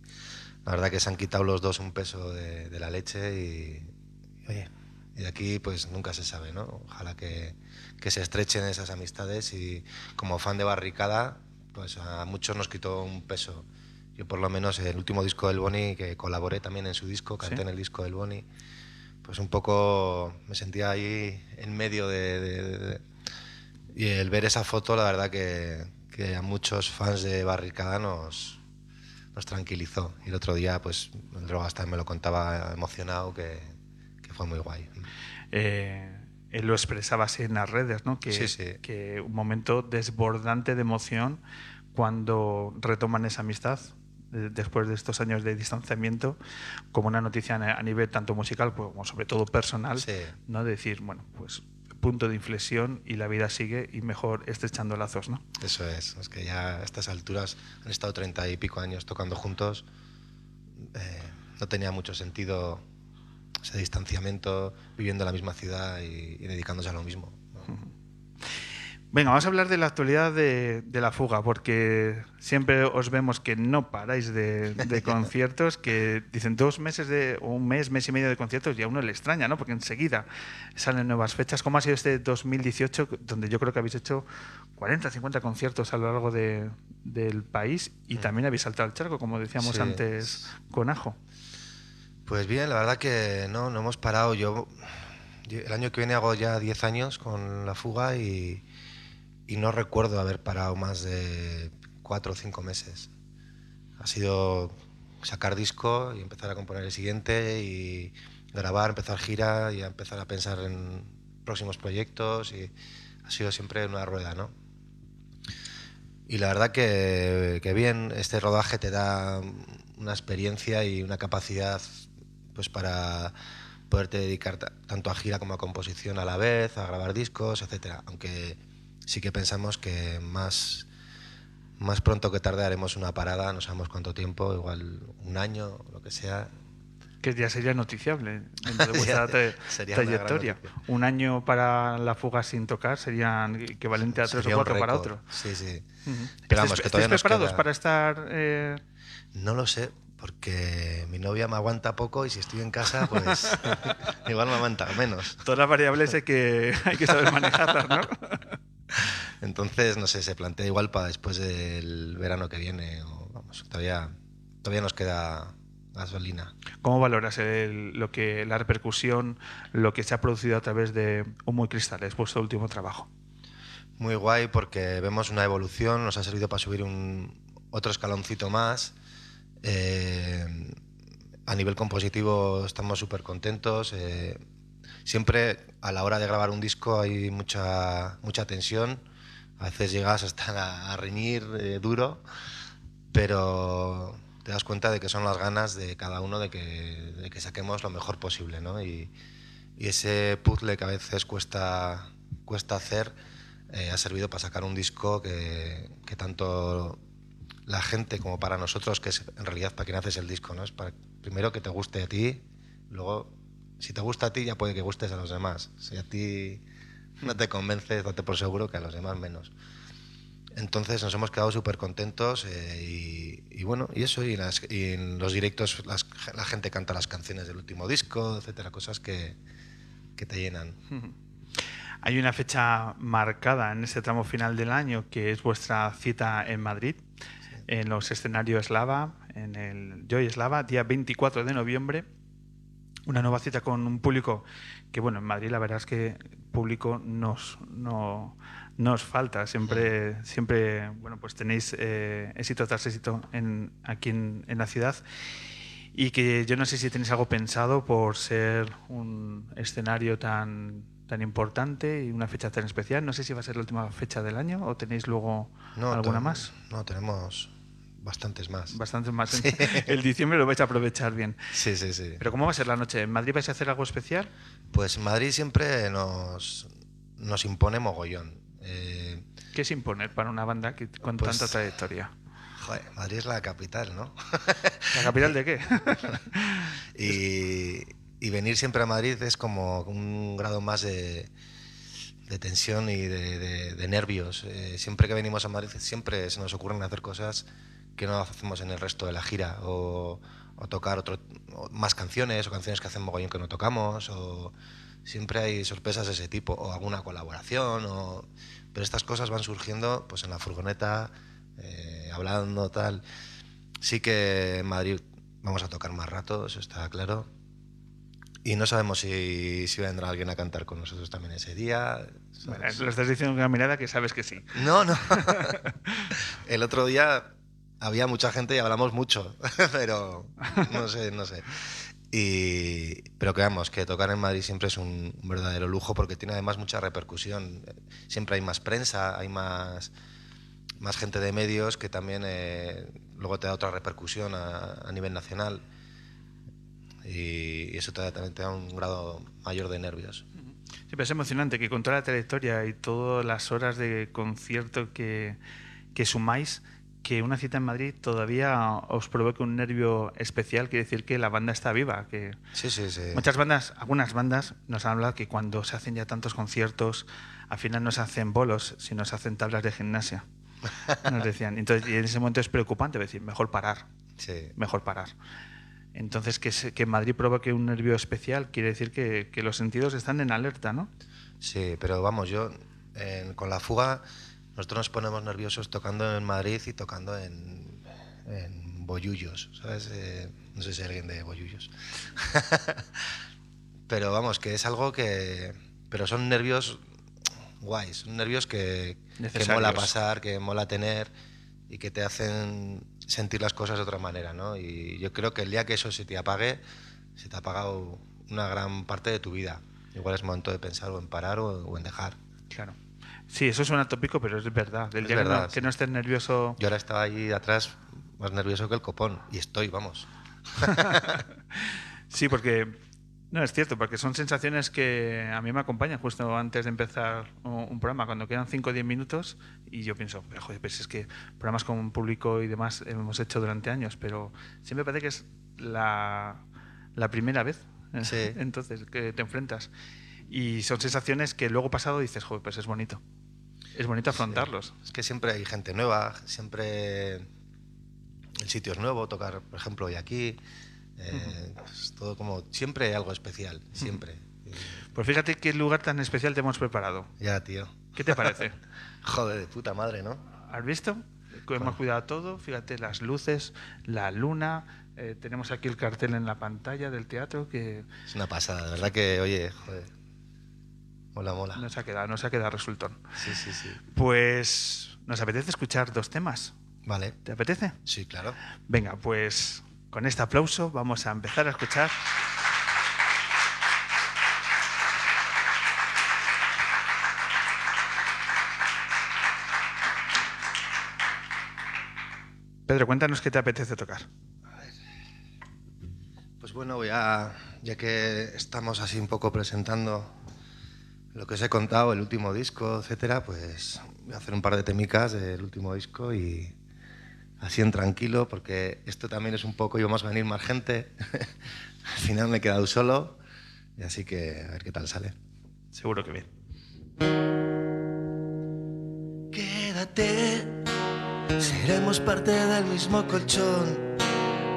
la verdad que se han quitado los dos un peso de, de la leche y, oye, y aquí pues nunca se sabe, ¿no? Ojalá que, que se estrechen esas amistades y como fan de Barricada, pues a muchos nos quitó un peso. Yo por lo menos el último disco del Boni, que colaboré también en su disco, canté Sí. en el disco del Boni, pues un poco me sentía ahí en medio de- de- de- de, y el ver esa foto, la verdad que, que a muchos fans de Barricada nos, nos tranquilizó. Y el otro día, pues, el Drogas también me lo contaba emocionado, que, que fue muy guay. eh, él lo expresaba así en las redes, ¿no? Que, Sí, sí. que un momento desbordante de emoción cuando retoman esa amistad después de estos años de distanciamiento como una noticia a nivel tanto musical pues, como sobre todo personal, Sí. ¿no? Decir, bueno, pues punto de inflexión y la vida sigue y mejor estrechando lazos, ¿no? Eso es, es que ya a estas alturas han estado treinta y pico años tocando juntos. eh, no tenía mucho sentido ese distanciamiento, viviendo en la misma ciudad y, y dedicándose a lo mismo. Venga, vamos a hablar de la actualidad de, de la fuga, porque siempre os vemos que no paráis de, de [LAUGHS] conciertos, que dicen dos meses de, o un mes, mes y medio de conciertos, y a uno le extraña, ¿no? Porque enseguida salen nuevas fechas. ¿Cómo ha sido este 2018, donde yo creo que habéis hecho 40, 50 conciertos a lo largo de- del país y también habéis saltado el charco, como decíamos Sí. antes con Ajo? Pues bien, la verdad que no, no hemos parado. Yo, yo el año que viene hago ya 10 años con la fuga y, y no recuerdo haber parado más de 4 o 5 meses. Ha sido sacar disco y empezar a componer el siguiente y grabar, empezar gira y empezar a pensar en próximos proyectos y ha sido siempre una rueda, ¿no? Y la verdad que, que bien, este rodaje te da una experiencia y una capacidad pues para poderte dedicar ta- tanto a gira como a composición a la vez, a grabar discos, etcétera. Aunque sí que pensamos que más, más pronto que tarde haremos una parada, no sabemos cuánto tiempo, igual un año, lo que sea. Que ya sería noticiable dentro de [LAUGHS] vuestra tra- sería trayectoria. Un año para la fuga sin tocar sería equivalente a tres Sería o cuatro para otro. Sí, sí. Ujú. Pero vamos, ¿Estáis- que todavía nos preparados queda- para estar...? eh, No lo sé, porque mi novia me aguanta poco y si estoy en casa, pues [LAUGHS] [LAUGHS] igual me aguanta menos. Todas las variables hay que, hay que saber manejarlas, ¿no? [LAUGHS] Entonces, no sé, se plantea igual para después del verano que viene. O, vamos, todavía, todavía nos queda gasolina. ¿Cómo valoras el- lo que, la repercusión, lo que se ha producido a través de Humo y Cristales, vuestro último trabajo? Muy guay porque vemos una evolución, nos ha servido para subir un, otro escaloncito más. Eh, a nivel compositivo estamos súper contentos. eh, siempre a la hora de grabar un disco hay mucha, mucha tensión. A veces llegas hasta a, reñir eh, duro, pero te das cuenta de que son las ganas de cada uno de que, de que saquemos lo mejor posible. ¿no? Y, y ese puzzle que a veces cuesta, cuesta hacer eh, ha servido para sacar un disco que, que tanto la gente como para nosotros, que es en realidad para quien haces el disco, ¿no? Es para, primero que te guste a ti, luego si te gusta a ti ya puede que gustes a los demás. Si a ti no te convences, date por seguro que a los demás menos. Entonces nos hemos quedado súper contentos eh, y, y bueno, y eso, y, las- y en los directos las- la gente canta las canciones del último disco, etcétera, cosas que, que te llenan. [LAUGHS] Hay una fecha marcada en este tramo final del año que es vuestra cita en Madrid, en los escenarios Slava, en el Joy Slava, día 24 de noviembre. Una nueva cita con un público que, bueno, en Madrid la verdad es que público nos, no, nos falta. Siempre, siempre bueno, pues tenéis eh, éxito tras éxito en, aquí en, en la ciudad. Y que yo no sé si tenéis algo pensado por ser un escenario tan, tan importante y una fecha tan especial. No sé si va a ser la última fecha del año o tenéis luego No, alguna más. No, tenemos bastantes más. Bastantes más. Sí. [LAUGHS] El diciembre lo vais a aprovechar bien. Sí, sí, sí. Pero ¿cómo va a ser la noche? ¿En Madrid vais a hacer algo especial? Pues Madrid siempre nos, nos impone mogollón. Eh, ¿Qué es imponer para una banda que, con Pues- tanta trayectoria? joder, Madrid es la capital, ¿no? [LAUGHS] ¿La capital de qué? [LAUGHS] y, y venir siempre a Madrid es como un grado más de, de tensión y de, de- de nervios. Eh, siempre que venimos a Madrid siempre se nos ocurren hacer cosas que no hacemos en el resto de la gira o, o tocar otro, o más canciones o canciones que hacen mogollón que no tocamos o siempre hay sorpresas de ese tipo o alguna colaboración o, pero estas cosas van surgiendo pues en la furgoneta eh, hablando tal sí que en Madrid vamos a tocar más rato eso está claro y no sabemos si, si vendrá alguien a cantar con nosotros también ese día Bueno, lo estás diciendo con una mirada que sabes que sí. No, no. [LAUGHS] El otro día había mucha gente y hablamos mucho, [LAUGHS] pero no sé, no sé. Y, pero que vamos, que tocar en Madrid siempre es un, verdadero lujo porque tiene además mucha repercusión. Siempre hay más prensa, hay más, más gente de medios que también eh, luego te da otra repercusión a, a nivel nacional. Y, y eso te también te da un grado mayor de nervios. Siempre es emocionante que con toda la trayectoria y todas las horas de concierto que, que sumáis, que una cita en Madrid todavía os provoque un nervio especial, quiere decir que la banda está viva. Que Sí, sí, sí. Muchas bandas, algunas bandas nos han hablado que cuando se hacen ya tantos conciertos, al final no se hacen bolos, sino se hacen tablas de gimnasia. Nos decían. Entonces, y en ese momento es preocupante decir, mejor parar, Sí. mejor parar. Entonces, que, se- que Madrid provoque un nervio especial quiere decir que, que los sentidos están en alerta, ¿no? Sí, pero vamos, yo con la fuga, nosotros nos ponemos nerviosos tocando en Madrid y tocando en, en Bollullos, ¿sabes? Eh, no sé si hay alguien de Bollullos. [LAUGHS] pero vamos, que es algo que... Pero son nervios guays, son nervios que, que mola pasar, que mola tener y que te hacen sentir las cosas de otra manera, ¿no? Y yo creo que el día que eso se te apague, se te ha apagado una gran parte de tu vida. Igual es momento de pensar o en parar o, o en dejar. Claro. Sí, eso suena tópico, pero es verdad. El Es día que no- verdad, que, sí. no, estés nervioso. Yo ahora estaba ahí atrás más nervioso que el copón. Y estoy, vamos. [LAUGHS] Sí, porque. No, es cierto, porque son sensaciones que a mí me acompañan justo antes de empezar un, programa, cuando quedan 5 o 10 minutos, y yo pienso, pero joder, pues es que programas con un público y demás hemos hecho durante años, pero siempre parece que es la, la primera vez. eh, Sí. [LAUGHS] Entonces, que te enfrentas. Y son sensaciones que luego pasado dices, joder, pues es bonito. Es bonito afrontarlos. Es que siempre hay gente nueva, siempre el sitio es nuevo, tocar, por ejemplo, hoy aquí. eh, es todo como. Siempre hay algo especial, siempre. Pues fíjate qué lugar tan especial te hemos preparado. Ya, tío. ¿Qué te parece? [LAUGHS] Joder, de puta madre, ¿no? ¿Has visto? hemos cuidado todo, fíjate las luces, la luna, eh, tenemos aquí el cartel en la pantalla del teatro que... Es una pasada, de verdad que, oye, joder. Mola, mola. Nos ha quedado, nos ha quedado resultón. Sí, sí, sí. Pues nos apetece escuchar dos temas. Vale. ¿Te apetece? Sí, claro. Venga, pues con este aplauso vamos a empezar a escuchar. Pedro, cuéntanos qué te apetece tocar. Pues bueno, ya, ya que estamos así un poco presentando lo que os he contado, el último disco, etcétera, pues voy a hacer un par de temicas del último disco y así en tranquilo, porque esto también es un poco, íbamos a venir más gente, [LAUGHS] al final me he quedado solo, y así que a ver qué tal sale. Seguro que bien. Quédate, seremos parte del mismo colchón.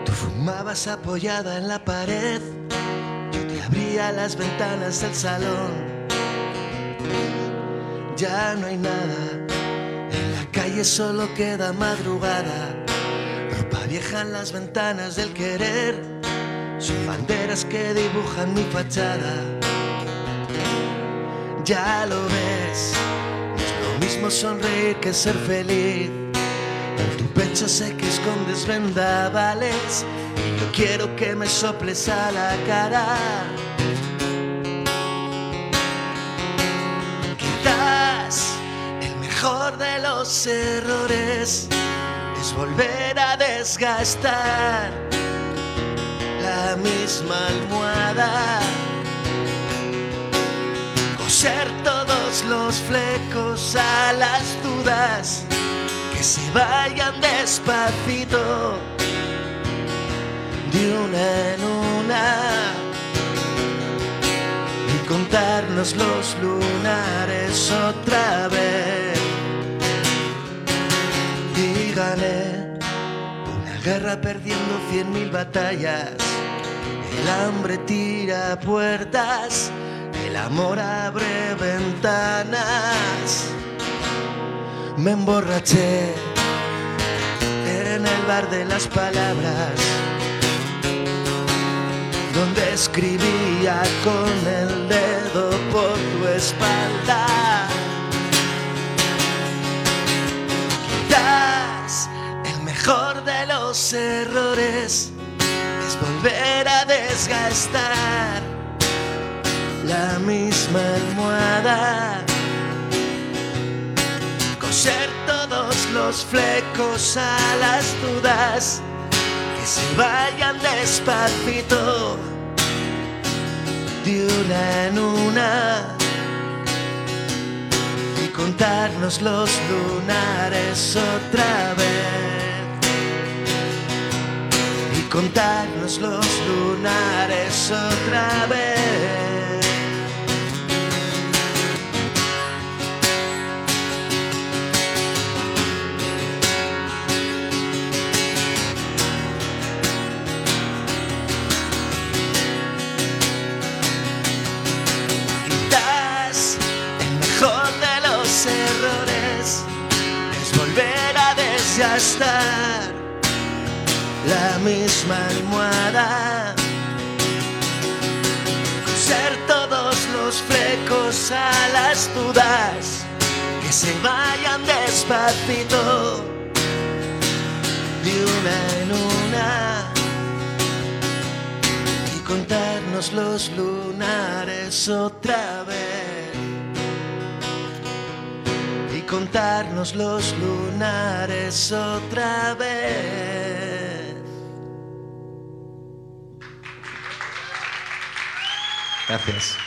Tú fumabas apoyada en la pared, yo te abría las ventanas del salón. Ya no hay nada, en la calle solo queda madrugada. Ropa vieja en las ventanas del querer, son banderas que dibujan mi fachada. Ya lo ves, no es lo mismo sonreír que ser feliz. En tu pecho sé que escondes vendavales y yo quiero que me soples a la cara. Mejor de los errores es volver a desgastar la misma almohada. Coser todos los flecos a las dudas que se vayan despacito de una en una y contarnos los lunares otra vez. Una guerra perdiendo cien mil batallas. El hambre tira puertas, el amor abre ventanas. Me emborraché en el bar de las palabras, donde escribía con el dedo por tu espalda. Mejor de los errores es volver a desgastar la misma almohada coser todos los flecos a las dudas que se vayan despacito de una en una y contarnos los lunares otra vez contarnos los lunares otra vez. Quizás el mejor de los errores es volver a desgastar la misma almohada. Coser todos los flecos a las dudas que se vayan despacito de una en una y contarnos los lunares otra vez. Y contarnos los lunares otra vez. Gracias.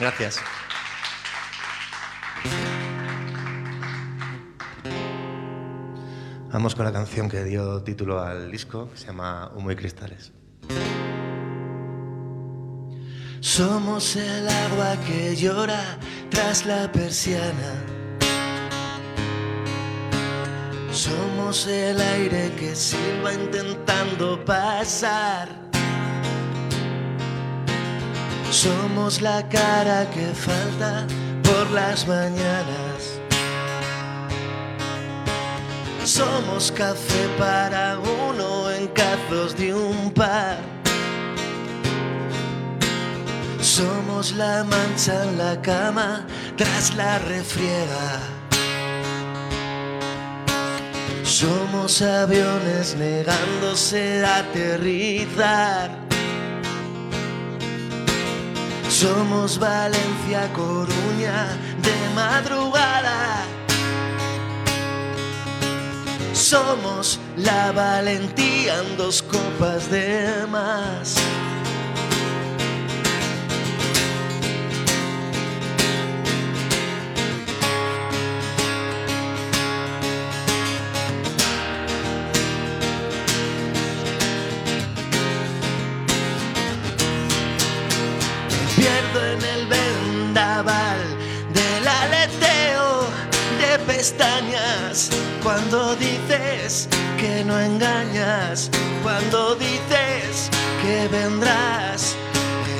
Gracias. Vamos con la canción que dio título al disco, que se llama Humo y Cristales. Somos el agua que llora tras la persiana. Somos el aire que silba intentando pasar. Somos la cara que falta por las mañanas. Somos café para uno en cazos de un par. Somos la mancha en la cama tras la refriega. Somos aviones negándose a aterrizar. Somos Valencia, Coruña de madrugada. Somos la valentía en dos copas de más. Cuando dices que no engañas, cuando dices que vendrás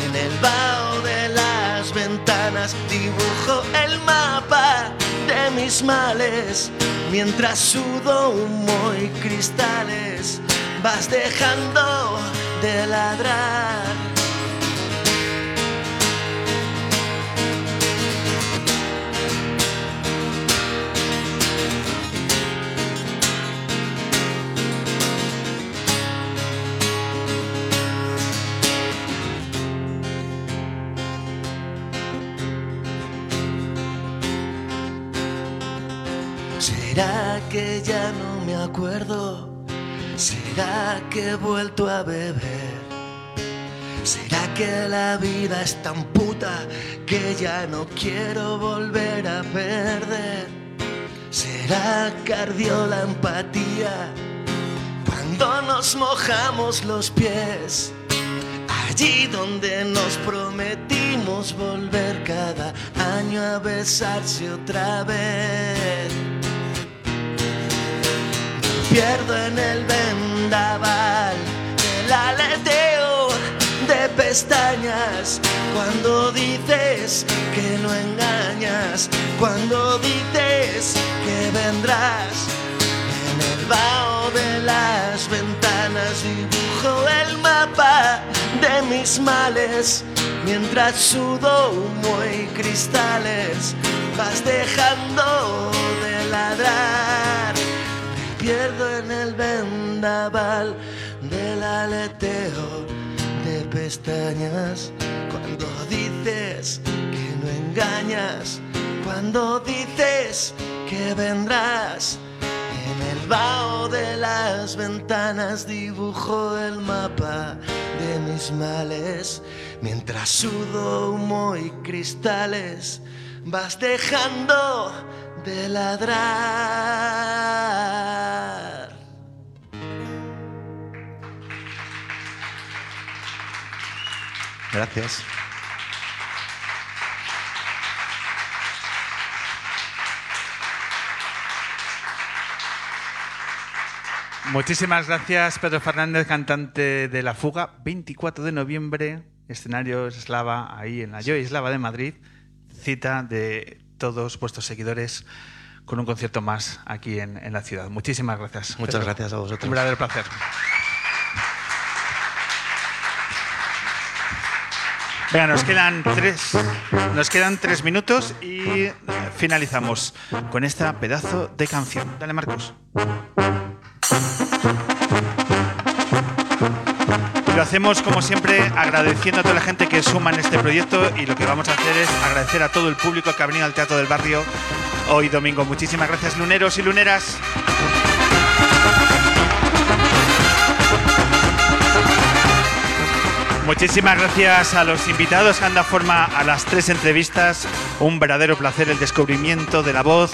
en el vaho de las ventanas dibujo el mapa de mis males mientras sudo humo y cristales vas dejando de ladrar ¿Será que ya no me acuerdo? ¿Será que he vuelto a beber? ¿Será que la vida es tan puta que ya no quiero volver a perder? ¿Será que ardió la empatía cuando nos mojamos los pies? Allí donde nos prometimos volver cada año a besarse otra vez. Pierdo en el vendaval del aleteo de pestañas cuando dices que no engañas, cuando dices que vendrás. En el vaho de las ventanas dibujo el mapa de mis males mientras sudo humo y cristales vas dejando de ladrar. Pierdo en el vendaval del aleteo de pestañas cuando dices que no engañas, cuando dices que vendrás. En el vaho de las ventanas dibujo el mapa de mis males mientras sudo humo y cristales vas dejando de ladrar. Gracias. Muchísimas gracias, Pedro Fernández, cantante de La Fuga. 24 de noviembre, escenario Eslava, ahí en la Yo Eslava de Madrid. Cita de todos vuestros seguidores con un concierto más aquí en, en la ciudad. Muchísimas gracias. Muchas Pedro. gracias a vosotros. Un verdadero placer. Venga, nos quedan tres, nos quedan tres minutos y eh, finalizamos con esta pedazo de canción. Dale, Marcos. Lo hacemos como siempre agradeciendo a toda la gente que suma en este proyecto y lo que vamos a hacer es agradecer a todo el público que ha venido al Teatro del Barrio hoy domingo. Muchísimas gracias luneros y luneras. Muchísimas gracias a los invitados que han dado forma a las tres entrevistas. Un verdadero placer el descubrimiento de la voz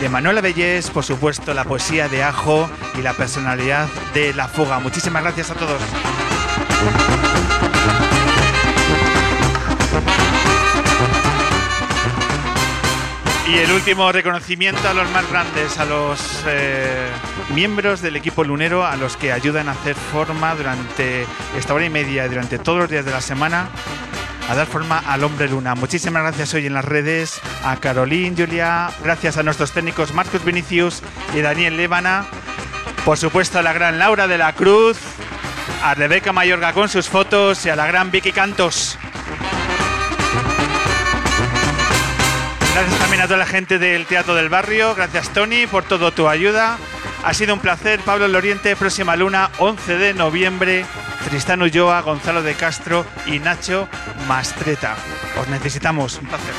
de Manuela Bellés, por supuesto la poesía de Ajo y la personalidad de La Fuga. Muchísimas gracias a todos. Y el último reconocimiento a los más grandes, a los eh, miembros del equipo lunero, a los que ayudan a hacer forma durante esta hora y media y durante todos los días de la semana a dar forma al hombre luna. Muchísimas gracias hoy en las redes a Caroline, Julia, gracias a nuestros técnicos Marcos Vinicius y Daniel Lébana, por supuesto a la gran Laura de la Cruz, a Rebeca Mayorga con sus fotos y a la gran Vicky Cantos. Gracias también a toda la gente del Teatro del Barrio. Gracias, Tony, por toda tu ayuda. Ha sido un placer. Pablo Loriente, próxima luna, 11 de noviembre. Tristán Ulloa, Gonzalo de Castro y Nacho Mastreta. Os necesitamos. Un placer.